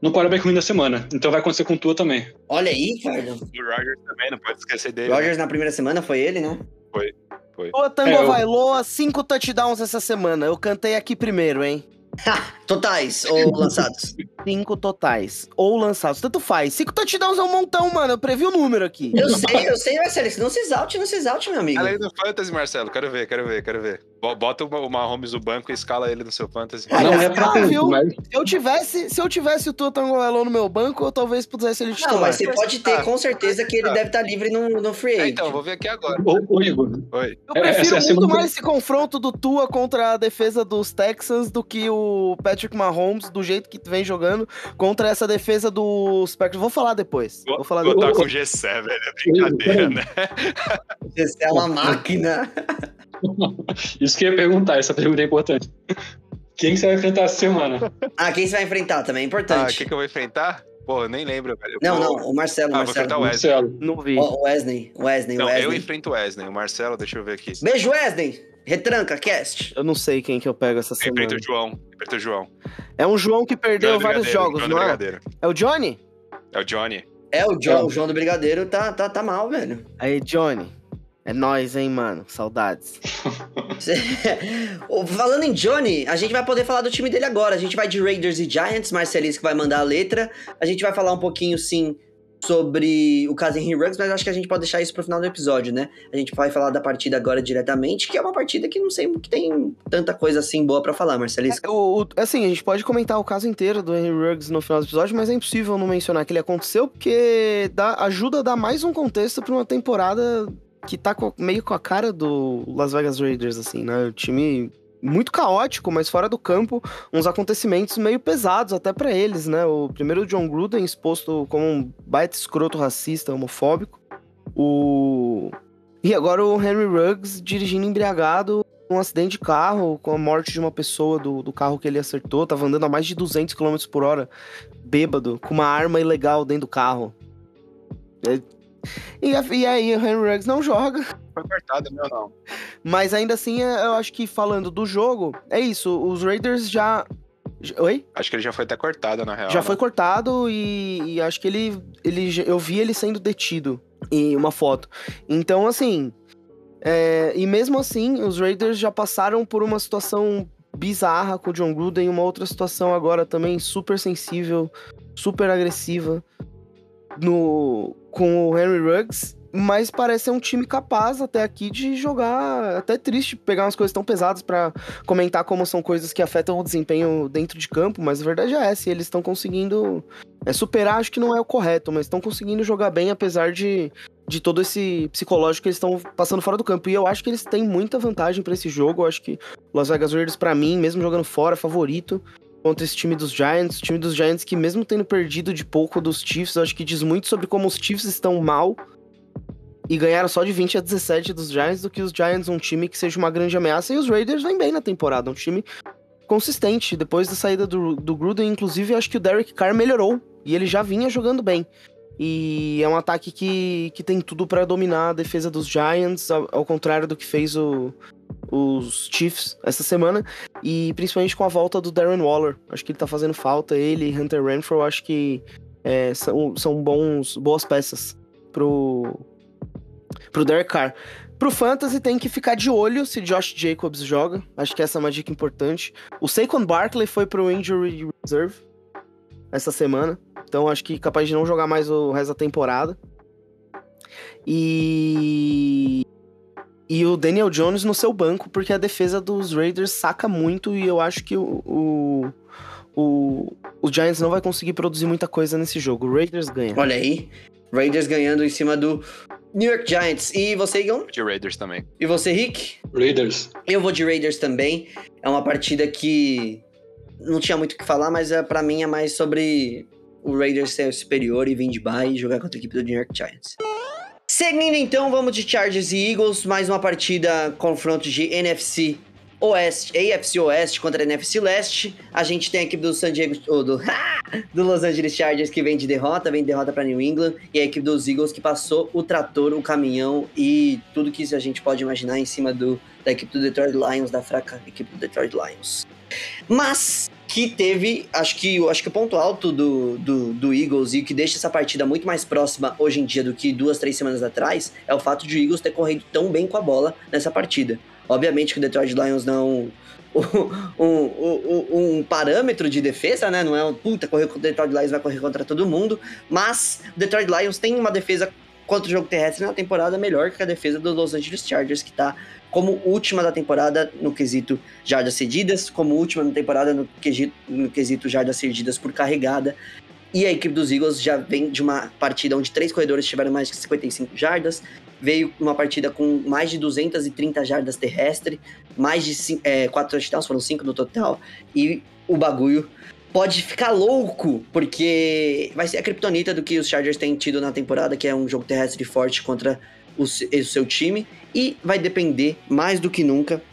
no quarterback ruim da semana. Então vai acontecer com o Tua também. Olha aí, cara. O Rogers também, não pode esquecer dele. Rogers na primeira semana foi ele, né? Foi. Foi. O Tango é, eu... Vailoa, cinco touchdowns essa semana. Eu cantei aqui primeiro, hein? totais ou lançados? Cinco totais. Ou lançados. Tanto faz. Cinco touchdowns é um montão, mano. Eu previ o número aqui. Eu sei, eu sei, Marcelo. Não se exalte, não se exalte, meu amigo. Além do Fantasy, Marcelo. Quero ver, quero ver, quero ver. Bota o Mahomes no banco e escala ele no seu Fantasy. Ah, não, é pra ah, viu? Mas... Se eu tivesse, se eu tivesse o Tua Tagovailoa no meu banco, eu talvez pudesse ele titular. Não, mas você pode ter com certeza que ele deve estar livre no, no free agent. É, então, vou ver aqui agora. Ô, Igor. Oi. Eu prefiro é, muito mais esse confronto do Tua contra a defesa dos Texans do que o Patrick Mahomes, do jeito que vem jogando, contra essa defesa dos Packers. Vou falar depois. Vou, falar depois. Botar com o G7, velho. É brincadeira, né? O G7 é uma máquina. Isso que eu ia perguntar, essa pergunta é importante. Quem você vai enfrentar essa semana? Ah, quem você vai enfrentar também é importante. Ah, quem que eu vou enfrentar? Pô, eu nem lembro, velho. Não, não, o Marcelo. Ah, Marcelo. vou enfrentar o Wesley. Marcelo. Não vi. O Wesley, Wesley, Não, Wesley. eu enfrento o Wesley. O Marcelo, deixa eu ver aqui. Beijo, Wesley! Retranca, cast. Eu não sei quem que eu pego essa semana. enfrento o João. Enfrento o João. É um João que perdeu João vários jogos, João do não é? Brigadeiro. É o Johnny? É o Johnny. É, o João, o João do Brigadeiro tá, tá, tá mal, velho. Aí, Johnny. É nóis, hein, mano. Saudades. Falando em Johnny, a gente vai poder falar do time dele agora. A gente vai de Raiders e Giants, Marcelis que vai mandar a letra. A gente vai falar um pouquinho, sim, sobre o caso Henry Ruggs, mas acho que a gente pode deixar isso pro final do episódio, né? A gente vai falar da partida agora diretamente, que é uma partida que não sei que tem tanta coisa assim boa para falar, Marcelis. É, o, o- assim, a gente pode comentar o caso inteiro do Henry Ruggs no final do episódio, mas é impossível não mencionar que ele aconteceu, porque dá, ajuda a dar mais um contexto pra uma temporada que tá com- meio com a cara do Las Vegas Raiders, assim, né? O time muito caótico, mas fora do campo, uns acontecimentos meio pesados até pra eles, né? O primeiro John Gruden exposto como um baita escroto racista, homofóbico. O e agora o Henry Ruggs dirigindo embriagado um acidente de carro com a morte de uma pessoa do, do carro que ele acertou, tava andando a mais de 200 km por hora, bêbado, com uma arma ilegal dentro do carro. É- E, e aí o Henry Ruggs não joga, Foi cortado, meu não. mas ainda assim é- eu acho que falando do jogo, é isso, os Raiders já... Oi? Acho que ele já foi até cortado, na real. Já né? foi cortado e, e acho que ele, ele. já- Eu vi ele sendo detido em uma foto. Então, assim. é, e mesmo assim, os Raiders já passaram por uma situação bizarra com o John Gruden, uma outra situação agora também super sensível, super agressiva no, com o Henry Ruggs. Mas parece ser um time capaz até aqui de jogar. Até triste pegar umas coisas tão pesadas pra comentar como são coisas que afetam o desempenho dentro de campo, mas a verdade é essa, eles estão conseguindo é, superar, acho que não é o correto, mas estão conseguindo jogar bem, apesar de, de todo esse psicológico que eles estão passando fora do campo. E eu acho que eles têm muita vantagem pra esse jogo, eu acho que Las Vegas Raiders, pra mim, mesmo jogando fora, favorito contra esse time dos Giants, o time dos Giants que mesmo tendo perdido de pouco dos Chiefs, eu acho que diz muito sobre como os Chiefs estão mal e ganharam só de 20 a 17 dos Giants do que os Giants, um time que seja uma grande ameaça. E os Raiders vêm bem na temporada, um time consistente. Depois da saída do, do Gruden, inclusive, acho que o Derek Carr melhorou e ele já vinha jogando bem. E é um ataque que, que tem tudo pra dominar a defesa dos Giants, ao, ao contrário do que fez o, os Chiefs essa semana. E principalmente com a volta do Darren Waller. Acho que ele tá fazendo falta. Ele e Hunter Renfro, acho que é, são, são bons, boas peças pro, pro Derek Carr. Pro Fantasy tem que ficar de olho se Josh Jacobs joga. Acho que essa é uma dica importante. O Saquon Barkley foi pro Injury Reserve essa semana. Então acho que capaz de não jogar mais o resto da temporada. E. E o Daniel Jones no seu banco, porque a defesa dos Raiders saca muito e eu acho que o, o, o, o Giants não vai conseguir produzir muita coisa nesse jogo. O Raiders ganha. Olha aí, Raiders ganhando em cima do New York Giants. E você, Igor? De Raiders também. E você, Rick? Raiders. Eu vou de Raiders também. É uma partida que não tinha muito o que falar, mas é, para mim é mais sobre o Raiders ser superior e vir de bye e jogar contra a equipe do New York Giants. Seguindo então, vamos de Chargers e Eagles, mais uma partida, confronto de NFC Oeste, AFC Oeste contra a NFC Leste. A gente tem a equipe do San Diego, do, do Los Angeles Chargers que vem de derrota, vem de derrota para New England, e a equipe dos Eagles que passou o trator, o caminhão e tudo que a gente pode imaginar em cima do, da equipe do Detroit Lions, da fraca equipe do Detroit Lions. Mas que teve, acho que, acho que o ponto alto do, do, do, Eagles e que deixa essa partida muito mais próxima hoje em dia do que duas, três semanas atrás é o fato de o Eagles ter corrido tão bem com a bola nessa partida. Obviamente que o Detroit Lions não um, um, um, um, parâmetro de defesa, né? Não é um puta, correr contra o Detroit Lions vai correr contra todo mundo, mas o Detroit Lions tem uma defesa contra o jogo terrestre na temporada melhor que a defesa dos Los Angeles Chargers, que tá como última da temporada no quesito jardas cedidas, como última na temporada no quesito, no quesito jardas cedidas por carregada. E a equipe dos Eagles já vem de uma partida onde três corredores tiveram mais de 55 jardas, veio uma partida com mais de 230 jardas terrestre, mais de cinco, é, quatro touchdowns, foram cinco no total, e o bagulho pode ficar louco, porque vai ser a criptonita do que os Chargers têm tido na temporada, que é um jogo terrestre forte contra o, o seu time e vai depender mais do que nunca,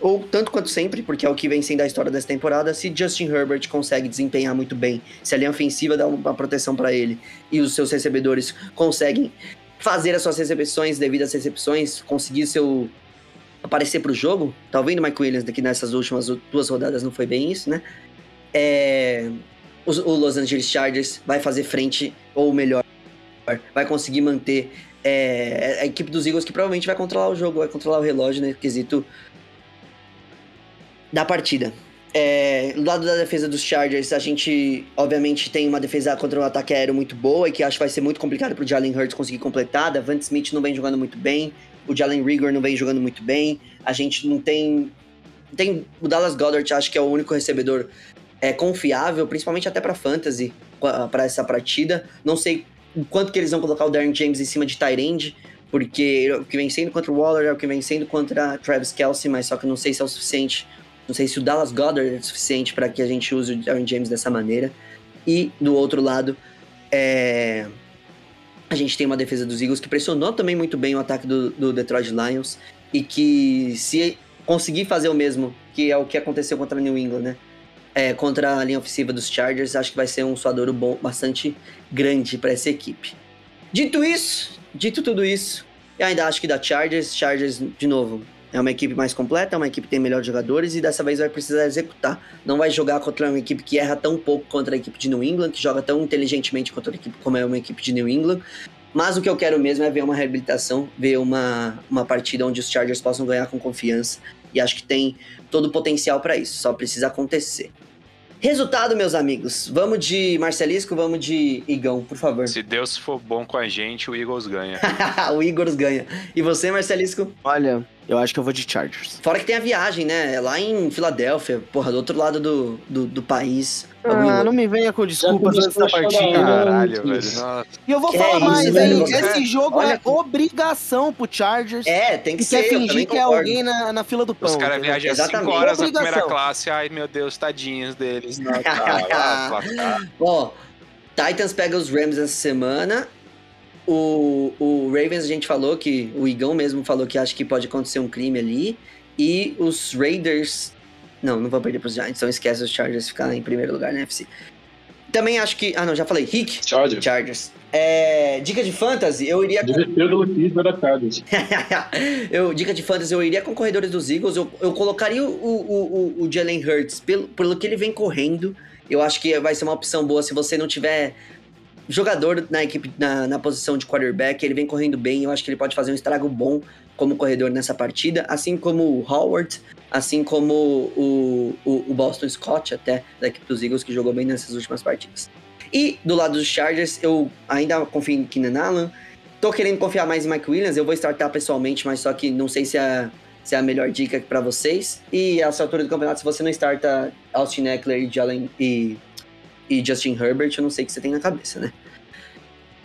ou tanto quanto sempre, porque é o que vem sendo a história dessa temporada, se Justin Herbert consegue desempenhar muito bem, se a linha ofensiva dá uma proteção para ele e os seus recebedores conseguem fazer as suas recepções devido às recepções, conseguir seu aparecer para o jogo. Tá ouvindo Mike Williams daqui nessas últimas duas rodadas não foi bem isso, né? É, o, o Los Angeles Chargers vai fazer frente ou melhor, vai conseguir manter é, a equipe dos Eagles que provavelmente vai controlar o jogo, vai controlar o relógio, né? Quesito da partida. É, do lado da defesa dos Chargers, a gente obviamente tem uma defesa contra o um ataque aéreo muito boa e que acho que vai ser muito complicado pro Jalen Hurts conseguir completar. Davante Smith não vem jogando muito bem, o Jalen Rigor não vem jogando muito bem. A gente não tem. Tem o Dallas Goddard, acho que é o único recebedor é, confiável, principalmente até para fantasy, para essa partida. Não sei o quanto que eles vão colocar o Darren James em cima de Tyrande, porque o que vem sendo contra o Waller é o que vem sendo contra Travis Kelsey, mas só que não sei se é o suficiente. Não sei se o Dallas Goddard é suficiente para que a gente use o Darren James dessa maneira. E do outro lado, é... a gente tem uma defesa dos Eagles que pressionou também muito bem o ataque do, do Detroit Lions e que se conseguir fazer o mesmo, que é o que aconteceu contra New England, né? é, contra a linha ofensiva dos Chargers, acho que vai ser um suadouro bom, bastante grande para essa equipe. Dito isso, dito tudo isso, eu ainda acho que da Chargers, Chargers, de novo, é uma equipe mais completa, é uma equipe que tem melhores jogadores e dessa vez vai precisar executar. Não vai jogar contra uma equipe que erra tão pouco contra a equipe de New England, que joga tão inteligentemente contra a equipe como é uma equipe de New England. Mas o que eu quero mesmo é ver uma reabilitação, ver uma, uma partida onde os Chargers possam ganhar com confiança. E acho que tem todo o potencial para isso, só precisa acontecer. Resultado, meus amigos. Vamos de Marcelisco, vamos de Igão, por favor. Se Deus for bom com a gente, o Eagles ganha. o Eagles ganha. E você, Marcelisco? Olha, eu acho que eu vou de Chargers. Fora que tem a viagem, né? Lá em Filadélfia, porra, do outro lado do, do, do país. Ah, não me venha com desculpas antes da partida. Caralho, velho. Nossa. E eu vou Que falar é isso, mais, velho, hein? Esse jogo Olha é que- obrigação pro Chargers. É, tem que que ser. quer fingir que é alguém na, na fila do pão. Os caras viajam 5 Exatamente. horas na primeira classe. Ai, meu Deus, tadinhos deles. Não, tá. Ó, Titans pega os Rams essa semana. O, o Ravens a gente falou que. O Igão mesmo falou que acha que pode acontecer um crime ali. E os Raiders. Não, não vão perder pros Giants, então esquece os Chargers ficar em primeiro lugar na FC. Também acho que. Ah, não, já falei. Rick. Chargers. Chargers. É, dica de fantasy, eu iria. Chargers. eu, dica de fantasy, eu iria com corredores dos Eagles. Eu, eu colocaria o, o, o, o Jalen Hurts pelo, pelo que ele vem correndo. Eu acho que vai ser uma opção boa se você não tiver jogador na equipe, na, na posição de quarterback. Ele vem correndo bem. Eu acho que ele pode fazer um estrago bom como corredor nessa partida. Assim como o Howard, assim como o, o, o Boston Scott, até da equipe dos Eagles, que jogou bem nessas últimas partidas. E do lado dos Chargers, eu ainda confio em Keenan Allen. Tô querendo confiar mais em Mike Williams. Eu vou startar pessoalmente, mas só que não sei se é, se é a melhor dica pra vocês. E a essa altura do campeonato, se você não starta Austin Eckler e, Jalen, e, e Justin Herbert, eu não sei o que você tem na cabeça, né?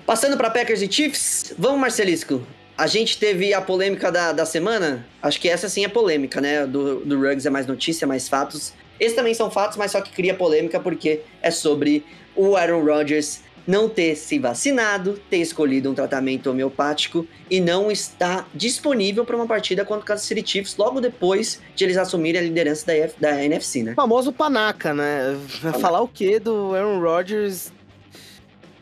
Passando pra Packers e Chiefs, vamos, Marcelisco. A gente teve a polêmica da, da semana. Acho que essa sim é polêmica, né? Do, do Ruggs é mais notícia, mais fatos. Esses também são fatos, mas só que cria polêmica porque é sobre o Aaron Rodgers não ter se vacinado, ter escolhido um tratamento homeopático e não estar disponível para uma partida contra o Kansas City Chiefs logo depois de eles assumirem a liderança da, IF da NFC, né? O famoso panaca, né? Falar o quê do Aaron Rodgers?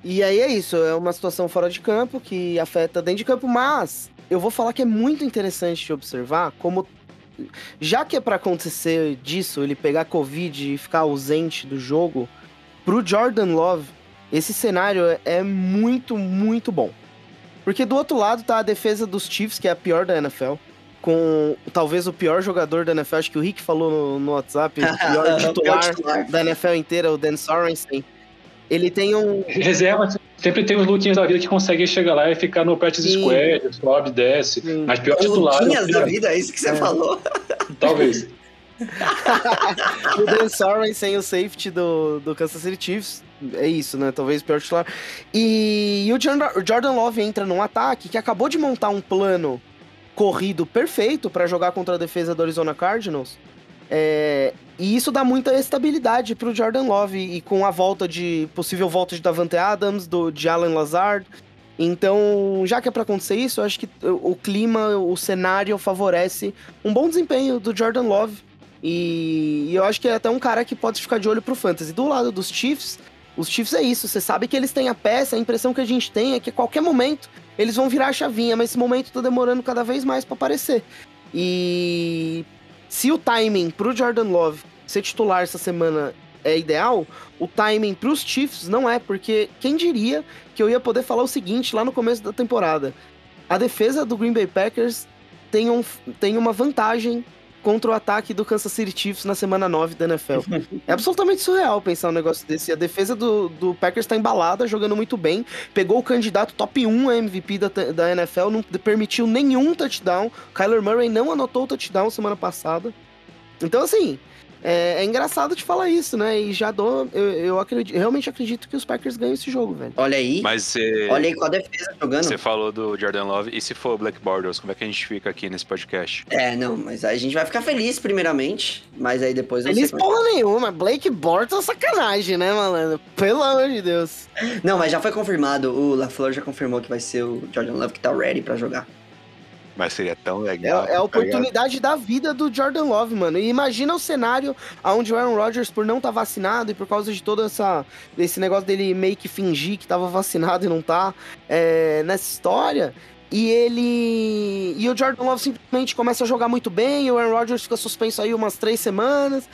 E aí é isso, é uma situação fora de campo que afeta dentro de campo, mas eu vou falar que é muito interessante de observar como já que é para acontecer disso, ele pegar Covid e ficar ausente do jogo, pro Jordan Love, esse cenário é muito, muito bom. Porque do outro lado tá a defesa dos Chiefs, que é a pior da NFL. Com talvez o pior jogador da NFL, acho que o Rick falou no, no WhatsApp, o pior titular, titular. da NFL inteira, o Dan Sorensen. Ele tem um. Reserva, sempre tem os lutinhas da vida que conseguem chegar lá e ficar no practice Sim. squad, sobe, desce. Sim. Mas pior titular. Luquinhas da vida, é isso que você É. falou. Talvez. o Dan Sorensen, o safety do, do Kansas City Chiefs. É isso, né? Talvez o pior titular. E, e o, Jordan, o Jordan Love entra num ataque que acabou de montar um plano corrido perfeito para jogar contra a defesa do Arizona Cardinals. É, e isso dá muita estabilidade pro Jordan Love. E com a volta de. possível volta de Davante Adams, do, de Alan Lazard. Então, já que é pra acontecer isso, eu acho que o clima, o cenário favorece um bom desempenho do Jordan Love. E, eu acho que é até um cara que pode ficar de olho pro Fantasy. Do lado dos Chiefs, os Chiefs é isso. Você sabe que eles têm a peça, a impressão que a gente tem é que a qualquer momento eles vão virar a chavinha, mas esse momento tá demorando cada vez mais pra aparecer. E se o timing pro Jordan Love ser titular essa semana é ideal, o timing pros Chiefs não é, porque quem diria que eu ia poder falar o seguinte lá no começo da temporada. A defesa do Green Bay Packers tem, um, tem uma vantagem contra o ataque do Kansas City Chiefs na semana 9 da NFL. é absolutamente surreal pensar um negócio desse. A defesa do, do Packers tá embalada, jogando muito bem. Pegou o candidato top 1 a MVP da, da NFL, não permitiu nenhum touchdown. Kyler Murray não anotou o touchdown semana passada. Então, assim, é, é engraçado de falar isso, né? E já dou. Eu, eu acredito, realmente acredito que os Packers ganham esse jogo, velho. Olha aí. Mas você. Olha aí com a defesa jogando. Você falou do Jordan Love. E se for o Black Borders, como é que a gente fica aqui nesse podcast? É, não, mas aí a gente vai ficar feliz primeiramente, mas aí depois eu Feliz como- porra nenhuma. Blake Bortles é sacanagem, né, malandro? Pelo amor de Deus. Não, mas já foi confirmado, o LaFleur já confirmou que vai ser o Jordan Love que tá ready pra jogar. Mas seria tão É, legal. é a tá oportunidade da vida do Jordan Love, mano. E imagina o cenário onde o Aaron Rodgers, por não estar vacinado e por causa de todo essa, esse negócio dele meio que fingir que tava vacinado e não tá, é, nessa história. E ele. E o Jordan Love simplesmente começa a jogar muito bem. O Aaron Rodgers fica suspenso aí umas três semanas.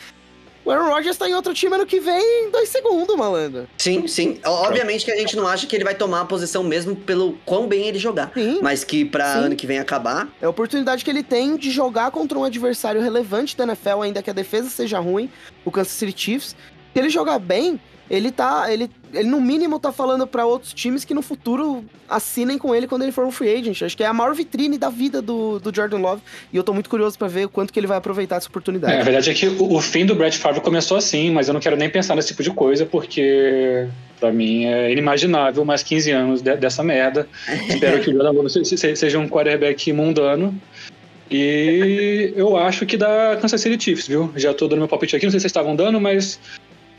O Aaron Rodgers tá em outro time ano que vem em dois segundos, malandro. Sim, sim. Obviamente que a gente não acha que ele vai tomar a posição mesmo pelo quão bem ele jogar. Sim. Mas que pra Sim. ano que vem acabar, É a oportunidade que ele tem de jogar contra um adversário relevante da NFL, ainda que a defesa seja ruim, o Kansas City Chiefs. Se ele jogar bem, ele tá. Ele, ele no mínimo tá falando pra outros times que no futuro assinem com ele quando ele for um free agent. Acho que é a maior vitrine da vida do, do Jordan Love. E eu tô muito curioso pra ver o quanto que ele vai aproveitar essa oportunidade. É, a verdade é que o, o fim do Brett Favre começou assim, mas eu não quero nem pensar nesse tipo de coisa, porque pra mim é inimaginável mais 15 anos de- dessa merda. Espero que o Jordan Love se- se- seja um quarterback mundano. E eu acho que dá Kansas City Chiefs, viu? Já tô dando meu palpite aqui, não sei se vocês estavam dando, mas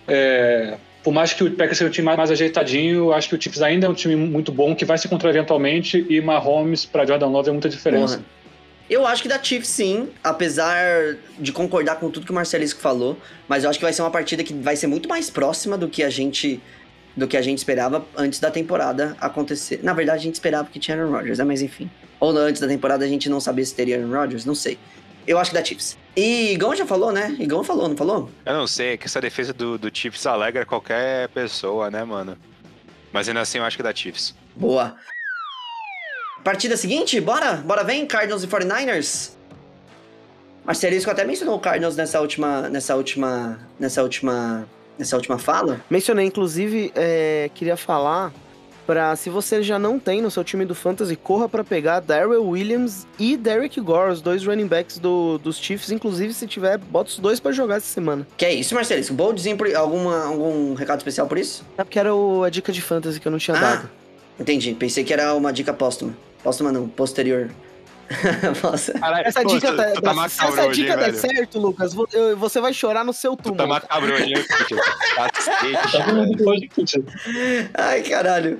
é, por mais que o Packers seja um time mais, mais ajeitadinho, acho que o Chiefs ainda é um time muito bom, que vai se encontrar eventualmente, e Mahomes pra Jordan Love é muita diferença. porra. Eu acho que dá Chiefs sim, apesar de concordar com tudo que o Marcelisco falou, mas eu acho que vai ser uma partida que vai ser muito mais próxima do que a gente do que a gente esperava antes da temporada acontecer. Na verdade, a gente esperava que tinha Aaron Rodgers, né? mas enfim. Ou antes da temporada a gente não sabia se teria Aaron Rodgers, não sei. Eu acho que dá Chiefs. E Igão já falou, né? Igão falou, não falou? Eu não sei, é que essa defesa do, do Chiefs alegra qualquer pessoa, né, mano? Mas ainda assim eu acho que dá Chiefs. Boa. Partida seguinte, bora? Bora vem, Cardinals e 49ers? Marcelisco até mencionou o Cardinals nessa última, nessa última, nessa última, nessa última fala. Mencionei, inclusive, é, queria falar pra se você já não tem no seu time do Fantasy, corra pra pegar Darrell Williams e Derek Gore, os dois running backs do, dos Chiefs. Inclusive, se tiver, bota os dois pra jogar essa semana. Que é isso, Marcelisco? Boldzinho, por, alguma, algum recado especial por isso? É porque era o- a dica de Fantasy que eu não tinha Ah, dado. entendi. Pensei que era uma dica póstuma. Póstuma não, posterior. Nossa. Caralho, Essa pô, dica, tu- tá, tu tá se essa hoje, hein, dica der velho? certo, Lucas, você vai chorar no seu Tu túmulo. tá macabro hoje, hein, Tá hoje, Kit. Ai, caralho.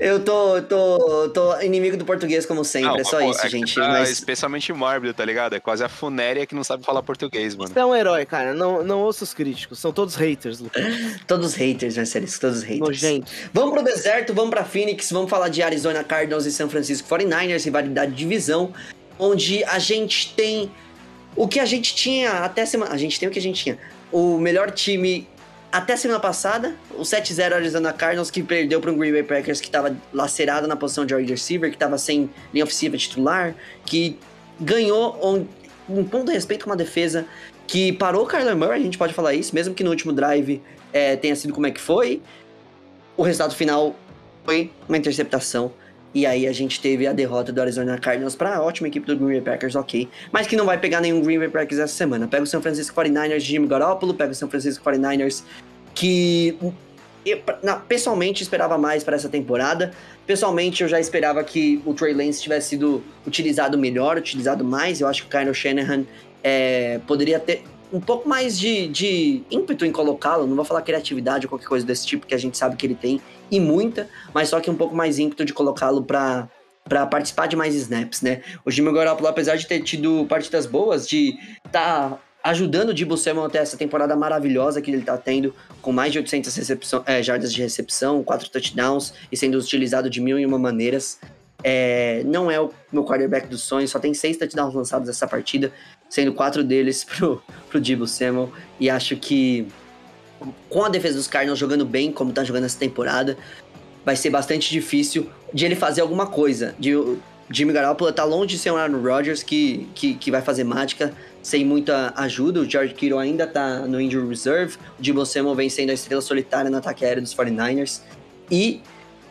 Eu tô, tô, tô inimigo do português como sempre, Não, é só pô, isso, é gente. Tá Mas especialmente mórbido, tá ligado? É quase a funéria que não sabe falar português, mano. Você é um herói, cara. Não, não ouça os críticos. São todos haters, Lucas. todos haters, né, sério? Todos haters. Nojento. Vamos pro deserto, vamos pra Phoenix, vamos falar de Arizona Cardinals e San Francisco 49ers, rivalidade de divisão, onde a gente tem o que a gente tinha até semana. A gente tem o que a gente tinha. O melhor time até semana passada, o 7-0 Arizona Cardinals, que perdeu para um Green Bay Packers que tava lacerado na posição de wide receiver, que tava sem linha ofensiva titular, que ganhou um, um ponto de respeito com uma defesa que parou o Kyler Murray, a gente pode falar isso, mesmo que no último drive é, tenha sido como é que foi. O resultado final foi uma interceptação. E aí a gente teve a derrota do Arizona Cardinals para a ótima equipe do Green Bay Packers, ok. Mas que não vai pegar nenhum Green Bay Packers essa semana. Pega o San Francisco 49ers de Jimmy Garoppolo, pega o San Francisco 49ers que eu, não, pessoalmente esperava mais para essa temporada. Pessoalmente eu já esperava que o Trey Lance tivesse sido utilizado melhor, utilizado mais. Eu acho que o Kyle Shanahan é, poderia ter um pouco mais de, de ímpeto em colocá-lo. Não vou falar criatividade ou qualquer coisa desse tipo, que a gente sabe que ele tem, e muita, mas só que um pouco mais ímpeto de colocá-lo para para participar de mais snaps, né? O Jimmy Garoppolo, apesar de ter tido partidas boas, de tá ajudando o Debo Samuel até essa temporada maravilhosa que ele tá tendo, com mais de 800 recepção, é, jardas de recepção, quatro touchdowns e sendo utilizado de mil e uma maneiras. É, não é o meu quarterback dos sonhos, só tem seis touchdowns lançados essa partida, sendo quatro deles pro, pro Debo Samuel. E acho que com a defesa dos Cardinals jogando bem, como tá jogando essa temporada, vai ser bastante difícil de ele fazer alguma coisa. De Jimmy Garoppolo tá longe de ser um Aaron Rodgers que, que, que vai fazer mágica sem muita ajuda. O George Kittle ainda tá no injury reserve. O Debo Samuel vem sendo a estrela solitária no ataque aéreo dos 49ers. E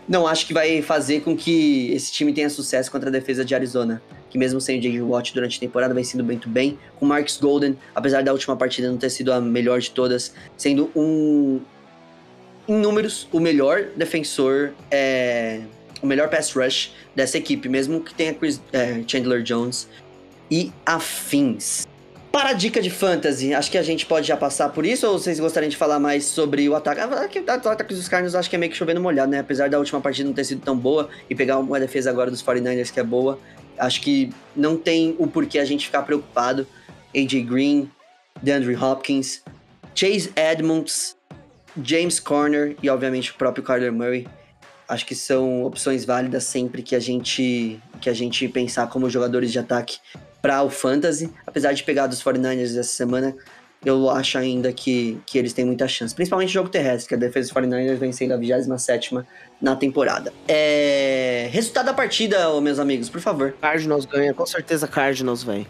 não acho que vai fazer com que esse time tenha sucesso contra a defesa de Arizona, que mesmo sem o J.J. Watt durante a temporada vem sendo muito bem. Com Marcus Golden, apesar da última partida não ter sido a melhor de todas, sendo um em números, o melhor defensor, é, o melhor pass rush dessa equipe, mesmo que tenha Chris, é, Chandler Jones e afins. Para a dica de fantasy, acho que a gente pode já passar por isso, ou vocês gostariam de falar mais sobre o ataque? Ah, o ataque dos Cardinals acho que é meio que chovendo molhado, né? Apesar da última partida não ter sido tão boa e pegar uma defesa agora dos 49ers que é boa, acho que não tem o porquê a gente ficar preocupado. AJ Green, DeAndre Hopkins, Chase Edmonds, James Corner e, obviamente, o próprio Kyler Murray. Acho que são opções válidas sempre que a gente, que a gente pensar como jogadores de ataque para o Fantasy. Apesar de pegar dos 49ers essa semana, eu acho ainda que, que eles têm muita chance. Principalmente jogo terrestre, que a defesa dos 49ers vem sendo a 27 na temporada. É... Resultado da partida, ô, meus amigos, por favor. Cardinals ganha, com certeza Cardinals, velho.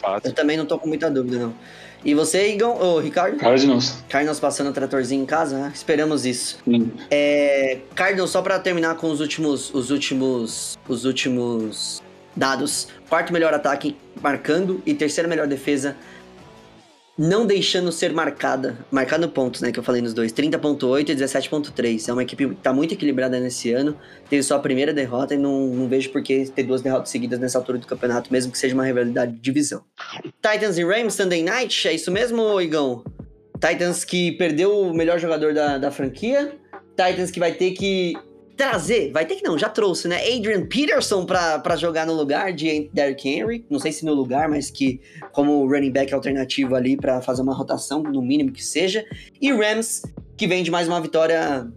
Fato. Eu também não tô com muita dúvida, não. E você, Igão? Ô, Ricardo? Cardinals. Cardinals passando o tratorzinho em casa? né? Esperamos isso. Sim. É, Cardinals, só pra terminar com os últimos, os últimos, os últimos dados. Quarto melhor ataque marcando e terceira melhor defesa não deixando ser marcada. Marcando pontos, né, que eu falei nos dois. 30.8 e 17.3. É uma equipe que tá muito equilibrada nesse ano. Teve só a primeira derrota e não, não vejo por que ter duas derrotas seguidas nessa altura do campeonato, mesmo que seja uma rivalidade de divisão. Titans e Rams Sunday Night, é isso mesmo, Igão? Titans que perdeu o melhor jogador da, da franquia. Titans que vai ter que trazer, vai ter que não, já trouxe, né? Adrian Peterson pra jogar no lugar de Derrick Henry. Não sei se no lugar, mas que como running back alternativo ali pra fazer uma rotação, no mínimo que seja. E Rams, que vem de mais uma vitória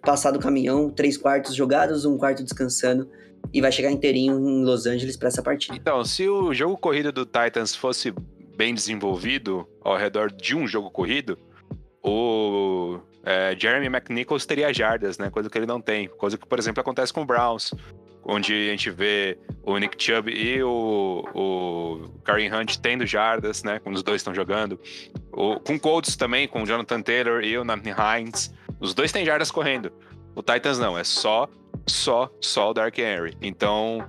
passado o caminhão, três quartos jogados, um quarto descansando. E vai chegar inteirinho em Los Angeles pra essa partida. Então, se o jogo corrido do Titans fosse bem desenvolvido ao redor de um jogo corrido, o é, Jeremy McNichols teria jardas, né? Coisa que ele não tem. Coisa que, por exemplo, acontece com o Browns, onde a gente vê o Nick Chubb e o, o Kareem Hunt tendo jardas, né? Quando os dois estão jogando. O, com Colts também, com o Jonathan Taylor e o Nathan Hines. Os dois têm jardas correndo. O Titans não, é só, só, só o Dark Henry. Então,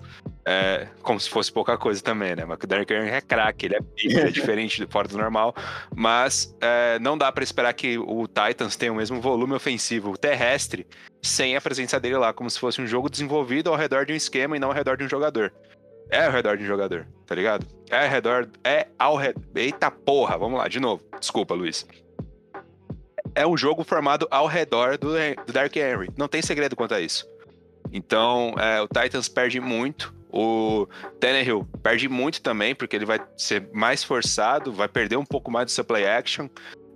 É, como se fosse pouca coisa também, né? Mas o Derrick Henry é craque, ele é é diferente fora do normal. Mas é, não dá para esperar que o Titans tenha o mesmo volume ofensivo terrestre sem a presença dele lá, como se fosse um jogo desenvolvido ao redor de um esquema e não ao redor de um jogador. É ao redor de um jogador, tá ligado? É ao redor. É ao redor. Eita porra, vamos lá, de novo. Desculpa, Luiz. É um jogo formado ao redor do, do Dark Henry. Não tem segredo quanto a isso. Então, é, o Titans perde muito. O Tannehill perde muito também, porque ele vai ser mais forçado, vai perder um pouco mais do seu play action.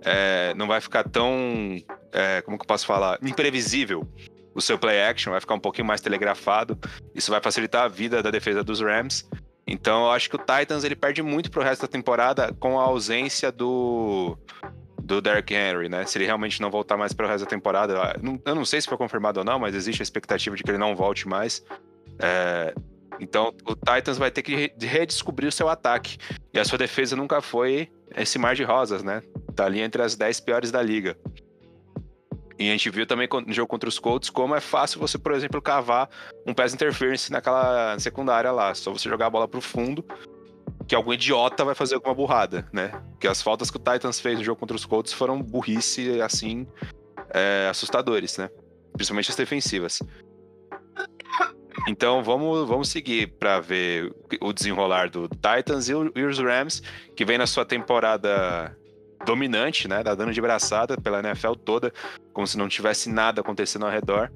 É, não vai ficar tão. É, como que eu posso falar? Imprevisível o seu play action, vai ficar um pouquinho mais telegrafado. Isso vai facilitar a vida da defesa dos Rams. Então eu acho que o Titans ele perde muito pro resto da temporada com a ausência do do Derrick Henry, né? Se ele realmente não voltar mais para o resto da temporada, eu não sei se foi confirmado ou não, mas existe a expectativa de que ele não volte mais. É, então, o Titans vai ter que redescobrir o seu ataque. E a sua defesa nunca foi esse mar de rosas, né? Tá ali entre as 10 piores da liga. E a gente viu também no jogo contra os Colts como é fácil você, por exemplo, cavar um pass interference naquela secundária lá. Só você jogar a bola pro fundo, que algum idiota vai fazer alguma burrada, né? Porque as faltas que o Titans fez no jogo contra os Colts foram burrice, assim, é, assustadores, né? Principalmente as defensivas. Então vamos, vamos seguir para ver o desenrolar do Titans e, os Rams, que vem na sua temporada dominante, né? Da dando de braçada pela NFL toda, como se não tivesse nada acontecendo ao redor.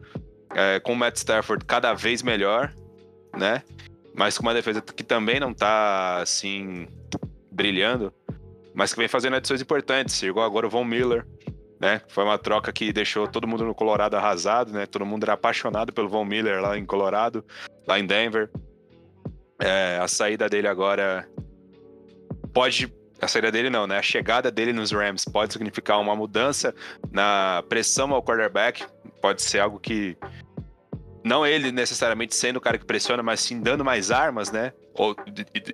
É, com o Matt Stafford cada vez melhor, né? Mas com uma defesa que também não tá assim brilhando, mas que vem fazendo adições importantes. Chegou agora o Von Miller, né? Foi uma troca que deixou todo mundo no Colorado arrasado, né? Todo mundo era apaixonado pelo Von Miller lá em Colorado, lá em Denver. É, a saída dele agora pode a saída dele não, né? A chegada dele nos Rams pode significar uma mudança na pressão ao quarterback, pode ser algo que não ele necessariamente sendo o cara que pressiona, mas sim dando mais armas, né? Ou,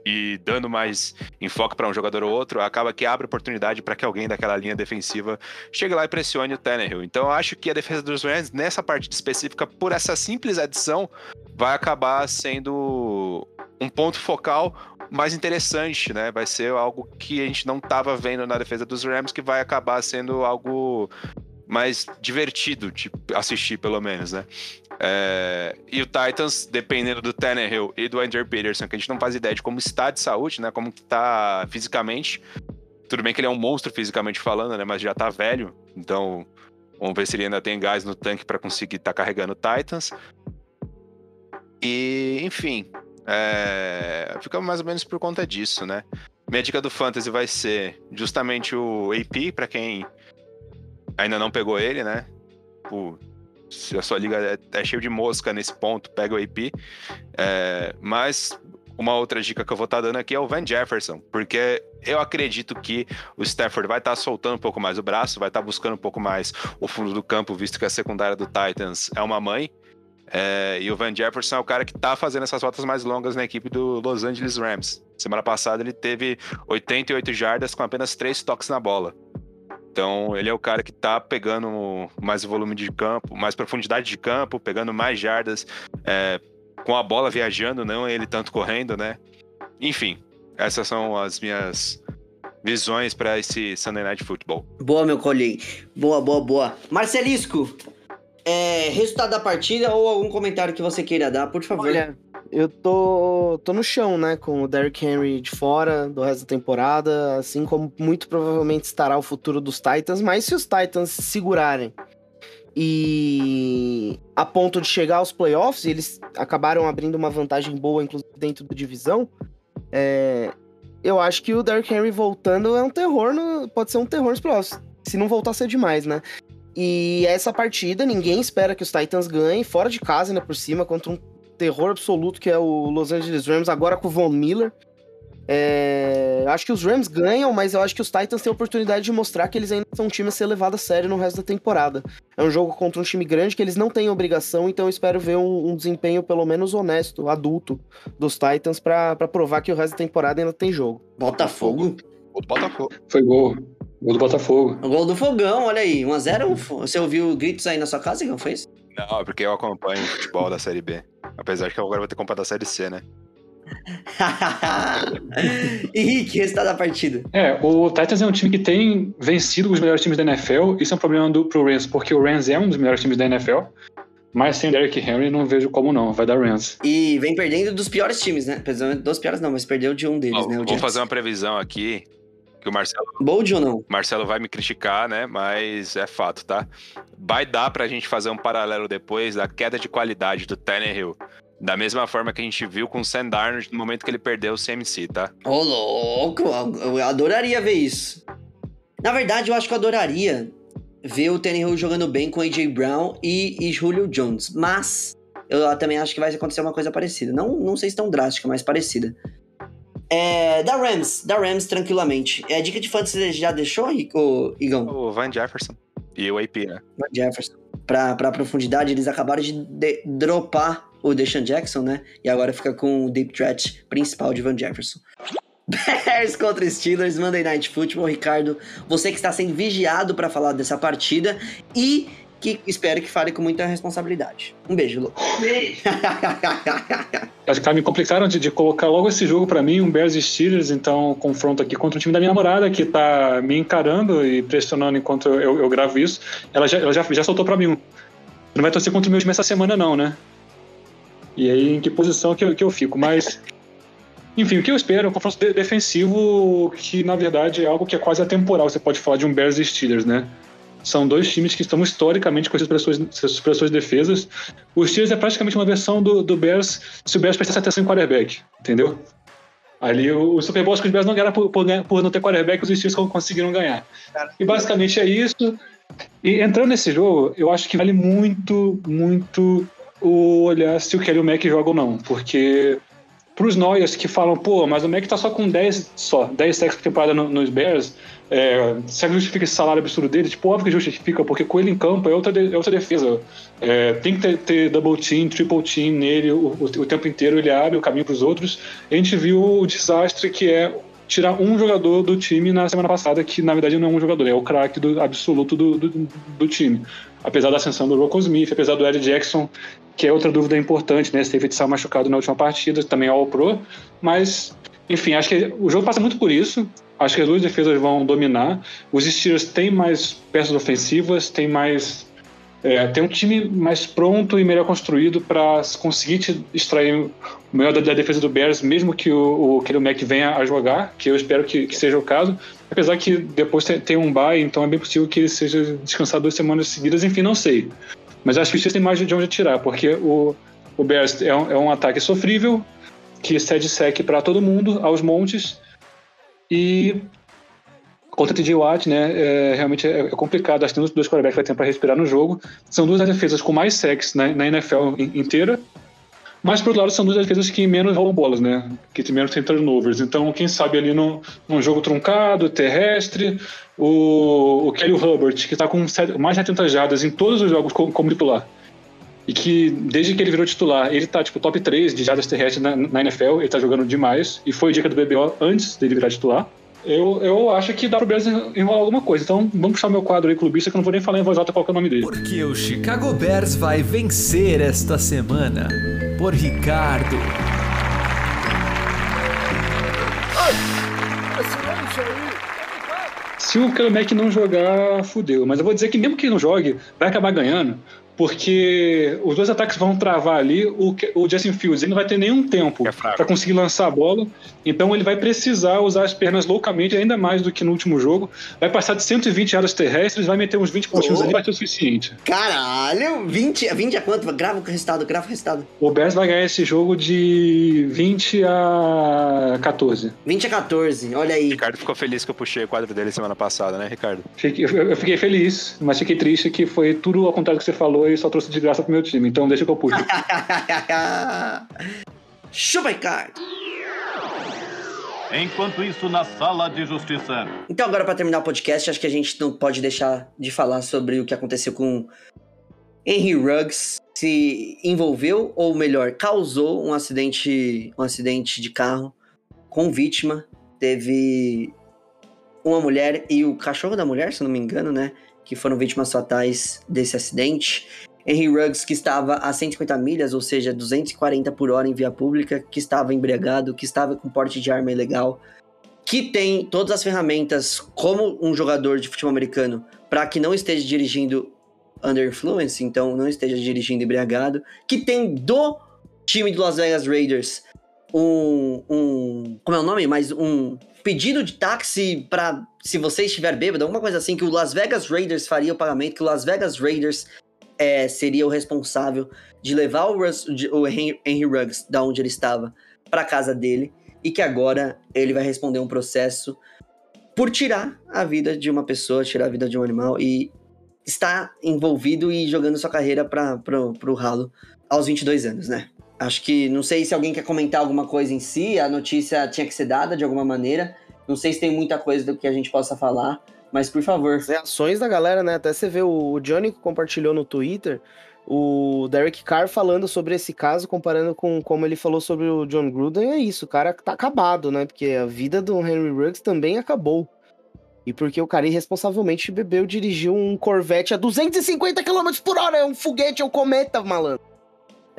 e, e dando mais enfoque para um jogador ou outro, acaba que abre oportunidade para que alguém daquela linha defensiva chegue lá e pressione o Tannehill. Então eu acho que a defesa dos Rams, nessa parte específica, por essa simples adição, vai acabar sendo um ponto focal mais interessante, né? Vai ser algo que a gente não estava vendo na defesa dos Rams, que vai acabar sendo algo mais divertido de assistir, pelo menos, né? É... E o Titans, dependendo do Tannehill e do Andrew Peterson, que a gente não faz ideia de como está de saúde, né? Como está fisicamente. Tudo bem que ele é um monstro fisicamente falando, né? Mas já tá velho, então vamos ver se ele ainda tem gás no tanque para conseguir estar tá carregando o Titans. E, enfim, é, fica mais ou menos por conta disso, né? Minha dica do Fantasy vai ser justamente o AP, para quem ainda não pegou ele, né? Se a sua liga é, é cheia de mosca nesse ponto, pega o AP. É, mas uma outra dica que eu vou estar tá dando aqui é o Van Jefferson, porque eu acredito que o Stafford vai estar tá soltando um pouco mais o braço, vai estar tá buscando um pouco mais o fundo do campo, visto que a secundária do Titans é uma mãe. É, e o Van Jefferson é o cara que tá fazendo essas rotas mais longas na equipe do Los Angeles Rams. Semana passada ele teve 88 jardas com apenas 3 toques na bola. Então ele é o cara que tá pegando mais volume de campo, mais profundidade de campo, pegando mais jardas, é, com a bola viajando, não ele tanto correndo, né? Enfim, essas são as minhas visões para esse Sunday Night Football. Boa, meu colhei. Boa, boa, boa. Marcelisco, é, resultado da partida ou algum comentário que você queira dar, por favor. Olha, eu tô, tô no chão, né, com o Derrick Henry de fora do resto da temporada, assim como muito provavelmente estará o futuro dos Titans, mas se os Titans segurarem e a ponto de chegar aos playoffs, eles acabaram abrindo uma vantagem boa, inclusive dentro da divisão, é, eu acho que o Derrick Henry voltando é um terror, no, pode ser um terror nos playoffs. Se não voltar a ser demais, né? E essa partida, ninguém espera que os Titans ganhem, fora de casa, né, por cima, contra um terror absoluto que é o Los Angeles Rams, agora com o Von Miller. É... Acho que os Rams ganham, mas eu acho que os Titans têm a oportunidade de mostrar que eles ainda são um time a ser levado a sério no resto da temporada. É um jogo contra um time grande que eles não têm obrigação, então eu espero ver um, um desempenho pelo menos honesto, adulto, dos Titans para provar que o resto da temporada ainda tem jogo. Botafogo? Botafogo. Foi gol. Gol do Botafogo. O gol do Fogão, olha aí. 1x0. Você ouviu gritos aí na sua casa, que não fez? Não, porque eu acompanho o futebol da Série B. Apesar que agora vai ter comprado a Série C, né? Henrique, resultado da partida. É, o Titans é um time que tem vencido os melhores times da NFL. Isso é um problema do, pro Rams, porque o Rams é um dos melhores times da NFL. Mas sem Derrick Henry, não vejo como não. Vai dar Rams. E vem perdendo dos piores times, né? Apesar dos piores não, mas perdeu de um deles, Ó, né? O vou Jets. fazer uma previsão aqui, que o Marcelo, Bold ou não? Marcelo vai me criticar, né? Mas é fato, tá? Vai dar pra gente fazer um paralelo depois da queda de qualidade do Tannehill. Da mesma forma que a gente viu com o Sam Darnold no momento que ele perdeu o CMC, tá? Ô, louco! Eu adoraria ver isso. Na verdade, eu acho que eu adoraria ver o Tannehill jogando bem com AJ Brown e, e Julio Jones. Mas eu também acho que vai acontecer uma coisa parecida. Não, não sei se tão drástica, mas parecida. É, da Rams, da Rams tranquilamente. É, dica de fantasy você já deixou, Rico, Igão? O Van Jefferson e o AP, né? Van Jefferson. Pra, pra profundidade, eles acabaram de, de- dropar o Deshaun Jackson, né? E agora fica com o deep threat principal de Van Jefferson. Bears contra Steelers, Monday Night Football. Ricardo, você que está sendo vigiado pra falar dessa partida e que espero que fale com muita responsabilidade. Um beijo, Lu. Acho que me complicaram de, de colocar logo esse jogo pra mim, um Bears e Steelers, então confronto aqui contra o time da minha namorada, que tá me encarando e pressionando enquanto eu, eu gravo isso. Ela já, ela já, já soltou pra mim um. Não vai torcer contra o meu time essa semana, não, né? E aí, em que posição que eu, que eu fico? Mas. Enfim, o que eu espero é um confronto de- defensivo que, na verdade, é algo que é quase atemporal. Você pode falar de um Bears e Steelers, né? São dois times que estão historicamente conhecidos pelas suas, pelas suas defesas. O Steelers é praticamente uma versão do, do Bears se o Bears prestasse atenção em quarterback, entendeu? Ali o, o Super Bowl que os Bears não ganharam por, por, por não ter quarterback, os Steelers conseguiram ganhar. E basicamente é isso. E entrando nesse jogo, eu acho que vale muito, muito o olhar se o Kelly Mack joga ou não, porque pros Noyers que falam, pô, mas o Mack tá só com 10 só, 10 sacks por temporada no- nos Bears, é, que justifica esse salário absurdo dele? Tipo, óbvio que justifica, porque com ele em campo é outra, de- é outra defesa. É, tem que ter, ter double team, triple team nele o, o- o tempo inteiro, ele abre o caminho pros outros. A gente viu o desastre que é tirar um jogador do time na semana passada, que na verdade não é um jogador, é o craque absoluto do, do, do time. Apesar da ascensão do Rocco Smith, apesar do Ed Jackson, que é outra dúvida importante, né? Se teve de estar machucado na última partida, também é All Pro. Mas, enfim, acho que o jogo passa muito por isso. Acho que as duas defesas vão dominar. Os Steelers têm mais peças ofensivas, têm mais. É, tem um time mais pronto e melhor construído para conseguir extrair o melhor da, da defesa do Bears, mesmo que o, o Kelly Mack venha a jogar, que eu espero que, que seja o caso. Apesar que depois tem, tem um bye, então é bem possível que ele seja descansado duas semanas seguidas, enfim, não sei. Mas acho que o Steelers tem mais de onde tirar, porque o, o Bears é um, é um ataque sofrível, que cede sec para todo mundo, aos montes, e contra TJ Watt, né, é, realmente é, é complicado. Acho que os dois quarterbacks que vai ter para respirar no jogo. São duas defesas com mais sacks na, na NFL in- inteira, mas, por outro lado, são duas defesas que menos rolam bolas, né? Que menos tem turnovers. Então, quem sabe ali num, num jogo truncado, terrestre, o, o Kelly Hubbard, que está com mais de 70 jardas em todos os jogos como, como titular. E que, desde que ele virou titular, ele tá, tipo, top 3 de jardas terrestres na, na NFL, ele tá jogando demais. E foi dica do BBO antes dele virar titular. Eu, eu acho que dá pro Bears enrolar alguma coisa. Então, vamos puxar meu quadro aí, clubista, que eu não vou nem falar em voz alta qual que é o nome dele. Porque o Chicago Bears vai vencer esta semana. Por Ricardo. Se o Kelly Mack não jogar, fudeu. Mas eu vou dizer que mesmo que ele não jogue, vai acabar ganhando. Porque os dois ataques vão travar ali. O, o Justin Fields ele não vai ter nenhum tempo É para conseguir lançar a bola. Então ele vai precisar usar as pernas loucamente, ainda mais do que no último jogo. Vai passar de 120 jardas terrestres, vai meter uns 20 pontinhos Oh. ali, vai ter o suficiente. Caralho, 20, 20 a quanto? Grava o resultado, grava o resultado. O Bears vai ganhar esse jogo de 20 a 14. 20 a 14, olha aí. O Ricardo ficou feliz que eu puxei o quadro dele semana passada, né, Ricardo? Fiquei- eu, eu fiquei feliz, mas fiquei triste que foi tudo ao contrário do que você falou e só trouxe de graça pro meu time. Então deixa que eu puxo. Chupa, Ricardo. Enquanto isso, na sala de justiça. Então, agora para terminar o podcast, acho que a gente não pode deixar de falar sobre o que aconteceu com Henry Ruggs. Se envolveu, ou melhor, causou um acidente, um acidente de carro com vítima. Teve uma mulher e o cachorro da mulher, se eu não me engano, né? Que foram vítimas fatais desse acidente. Henry Ruggs, que estava a 150 milhas, ou seja, 240 por hora em via pública, que estava embriagado, que estava com porte de arma ilegal, que tem todas as ferramentas como um jogador de futebol americano para que não esteja dirigindo under influence, então não esteja dirigindo embriagado, que tem do time do Las Vegas Raiders um, um como é o nome? Mas um pedido de táxi para se você estiver bêbado, alguma coisa assim que o Las Vegas Raiders faria o pagamento, que o Las Vegas Raiders é, seria o responsável de levar o, Russ, o Henry, Henry Ruggs da onde ele estava para casa dele e que agora ele vai responder um processo por tirar a vida de uma pessoa, tirar a vida de um animal e está envolvido e jogando sua carreira para pro ralo aos 22 anos, né? Acho que não sei se alguém quer comentar alguma coisa em si, a notícia tinha que ser dada de alguma maneira. Não sei se tem muita coisa do que a gente possa falar, mas por favor. As reações da galera, né? Até você vê o Johnny compartilhou no Twitter o Derek Carr falando sobre esse caso, comparando com como ele falou sobre o John Gruden. É isso, o cara tá acabado, né? Porque a vida do Henry Ruggs também acabou. E porque o cara irresponsavelmente bebeu, dirigiu um Corvette a 250 km por hora. É um foguete, é um cometa, malandro.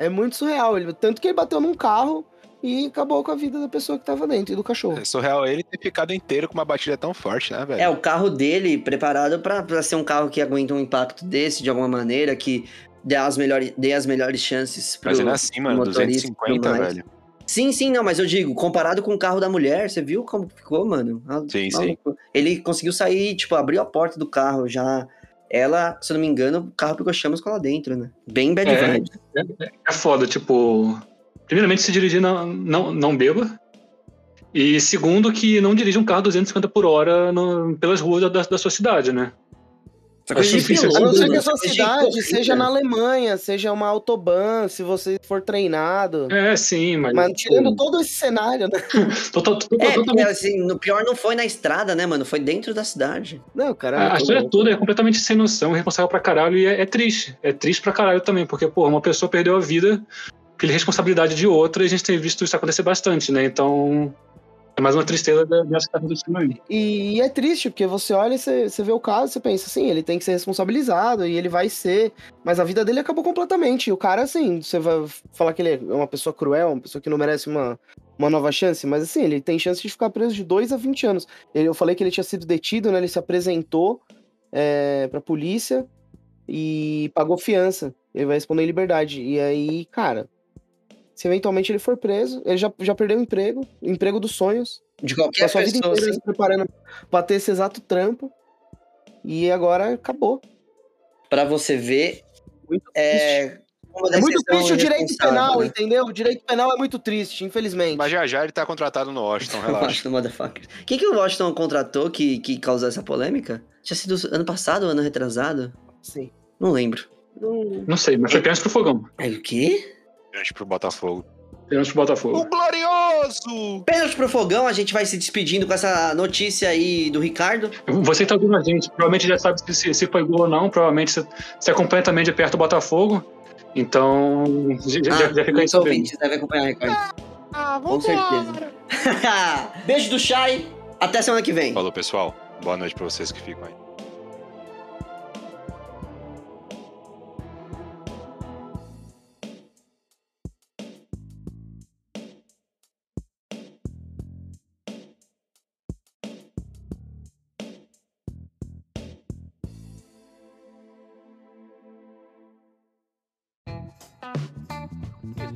É muito surreal. Ele, tanto que ele bateu num carro e acabou com a vida da pessoa que tava dentro e do cachorro. É surreal ele ter ficado inteiro com uma batida tão forte, né, velho? É, o carro dele preparado pra pra ser um carro que aguenta um impacto desse de alguma maneira, que dê as melhores, dê as melhores chances pro, ainda assim, mano, motorista e 250, tudo mais. velho. Sim, sim, não, mas eu digo, comparado com o carro da mulher, você viu como ficou, mano? Sim, maluco. Ele conseguiu sair, tipo, abriu a porta do carro já. Ela, se eu não me engano, o carro pegou chamas com ela dentro, né? Bem bad É. vibes. É foda, tipo. Primeiramente, se dirigir não, não, não beba. E segundo, que não dirija um carro 250 por hora no- pelas ruas da, da sua cidade, né? Difícil, A não ser que a sua cidade seja na Alemanha, seja uma autobahn, se você for treinado. É, sim, mas. Mas tirando tipo, todo esse cenário, né? É, totalmente- assim, no pior não foi na estrada, né, mano? Foi dentro da cidade. Não, cara. A, a história louco. toda é completamente sem noção, responsável pra caralho e é, é triste. É triste pra caralho também, porque, pô, uma pessoa perdeu a vida pela responsabilidade de outra e a gente tem visto isso acontecer bastante, né? Então. É mais uma tristeza dessa que tá acontecendo. E é triste, porque você olha e você, você vê o caso, você pensa assim, ele tem que ser responsabilizado e ele vai ser. Mas a vida dele acabou completamente. E o cara, assim, você vai falar que ele é uma pessoa cruel, uma pessoa que não merece uma, uma nova chance, mas assim, ele tem chance de ficar preso de 2 a 20 anos. Ele- eu falei que ele tinha sido detido, né? Ele se apresentou é, pra polícia e pagou fiança. Ele vai responder em liberdade. E aí, cara. Se eventualmente ele for preso, ele já, já perdeu o emprego, o emprego dos sonhos. De qualquer Passou a vida pessoa, inteira assim. se preparando pra ter esse exato trampo. E agora acabou. Pra você ver, Muito é... uma É muito triste o direito irresponsável, penal, né? entendeu? O direito penal é muito triste, infelizmente. Mas já já ele tá contratado no Washington, relaxa. Washington Motherfucker. Quem que o Washington contratou que, que causou essa polêmica? Tinha sido ano passado ou ano retrasado? Sim. Não lembro. Não- Não sei, mas foi pênalti pro fogão. É o quê? Grande pro Botafogo. Pênalti pro Botafogo. glorioso! Pênalti pro fogão, a gente vai se despedindo com essa notícia aí do Ricardo. Você que tá ouvindo a gente, provavelmente já sabe se, se, foi gol ou não. Provavelmente você, você acompanha também de perto o Botafogo. Então, já, já- já fica aí sabendo. ouvintes devem acompanhar a Record. Ah, Com certeza. Beijo do Shai. Até semana que vem. Falou, pessoal. Boa noite pra vocês que ficam aí.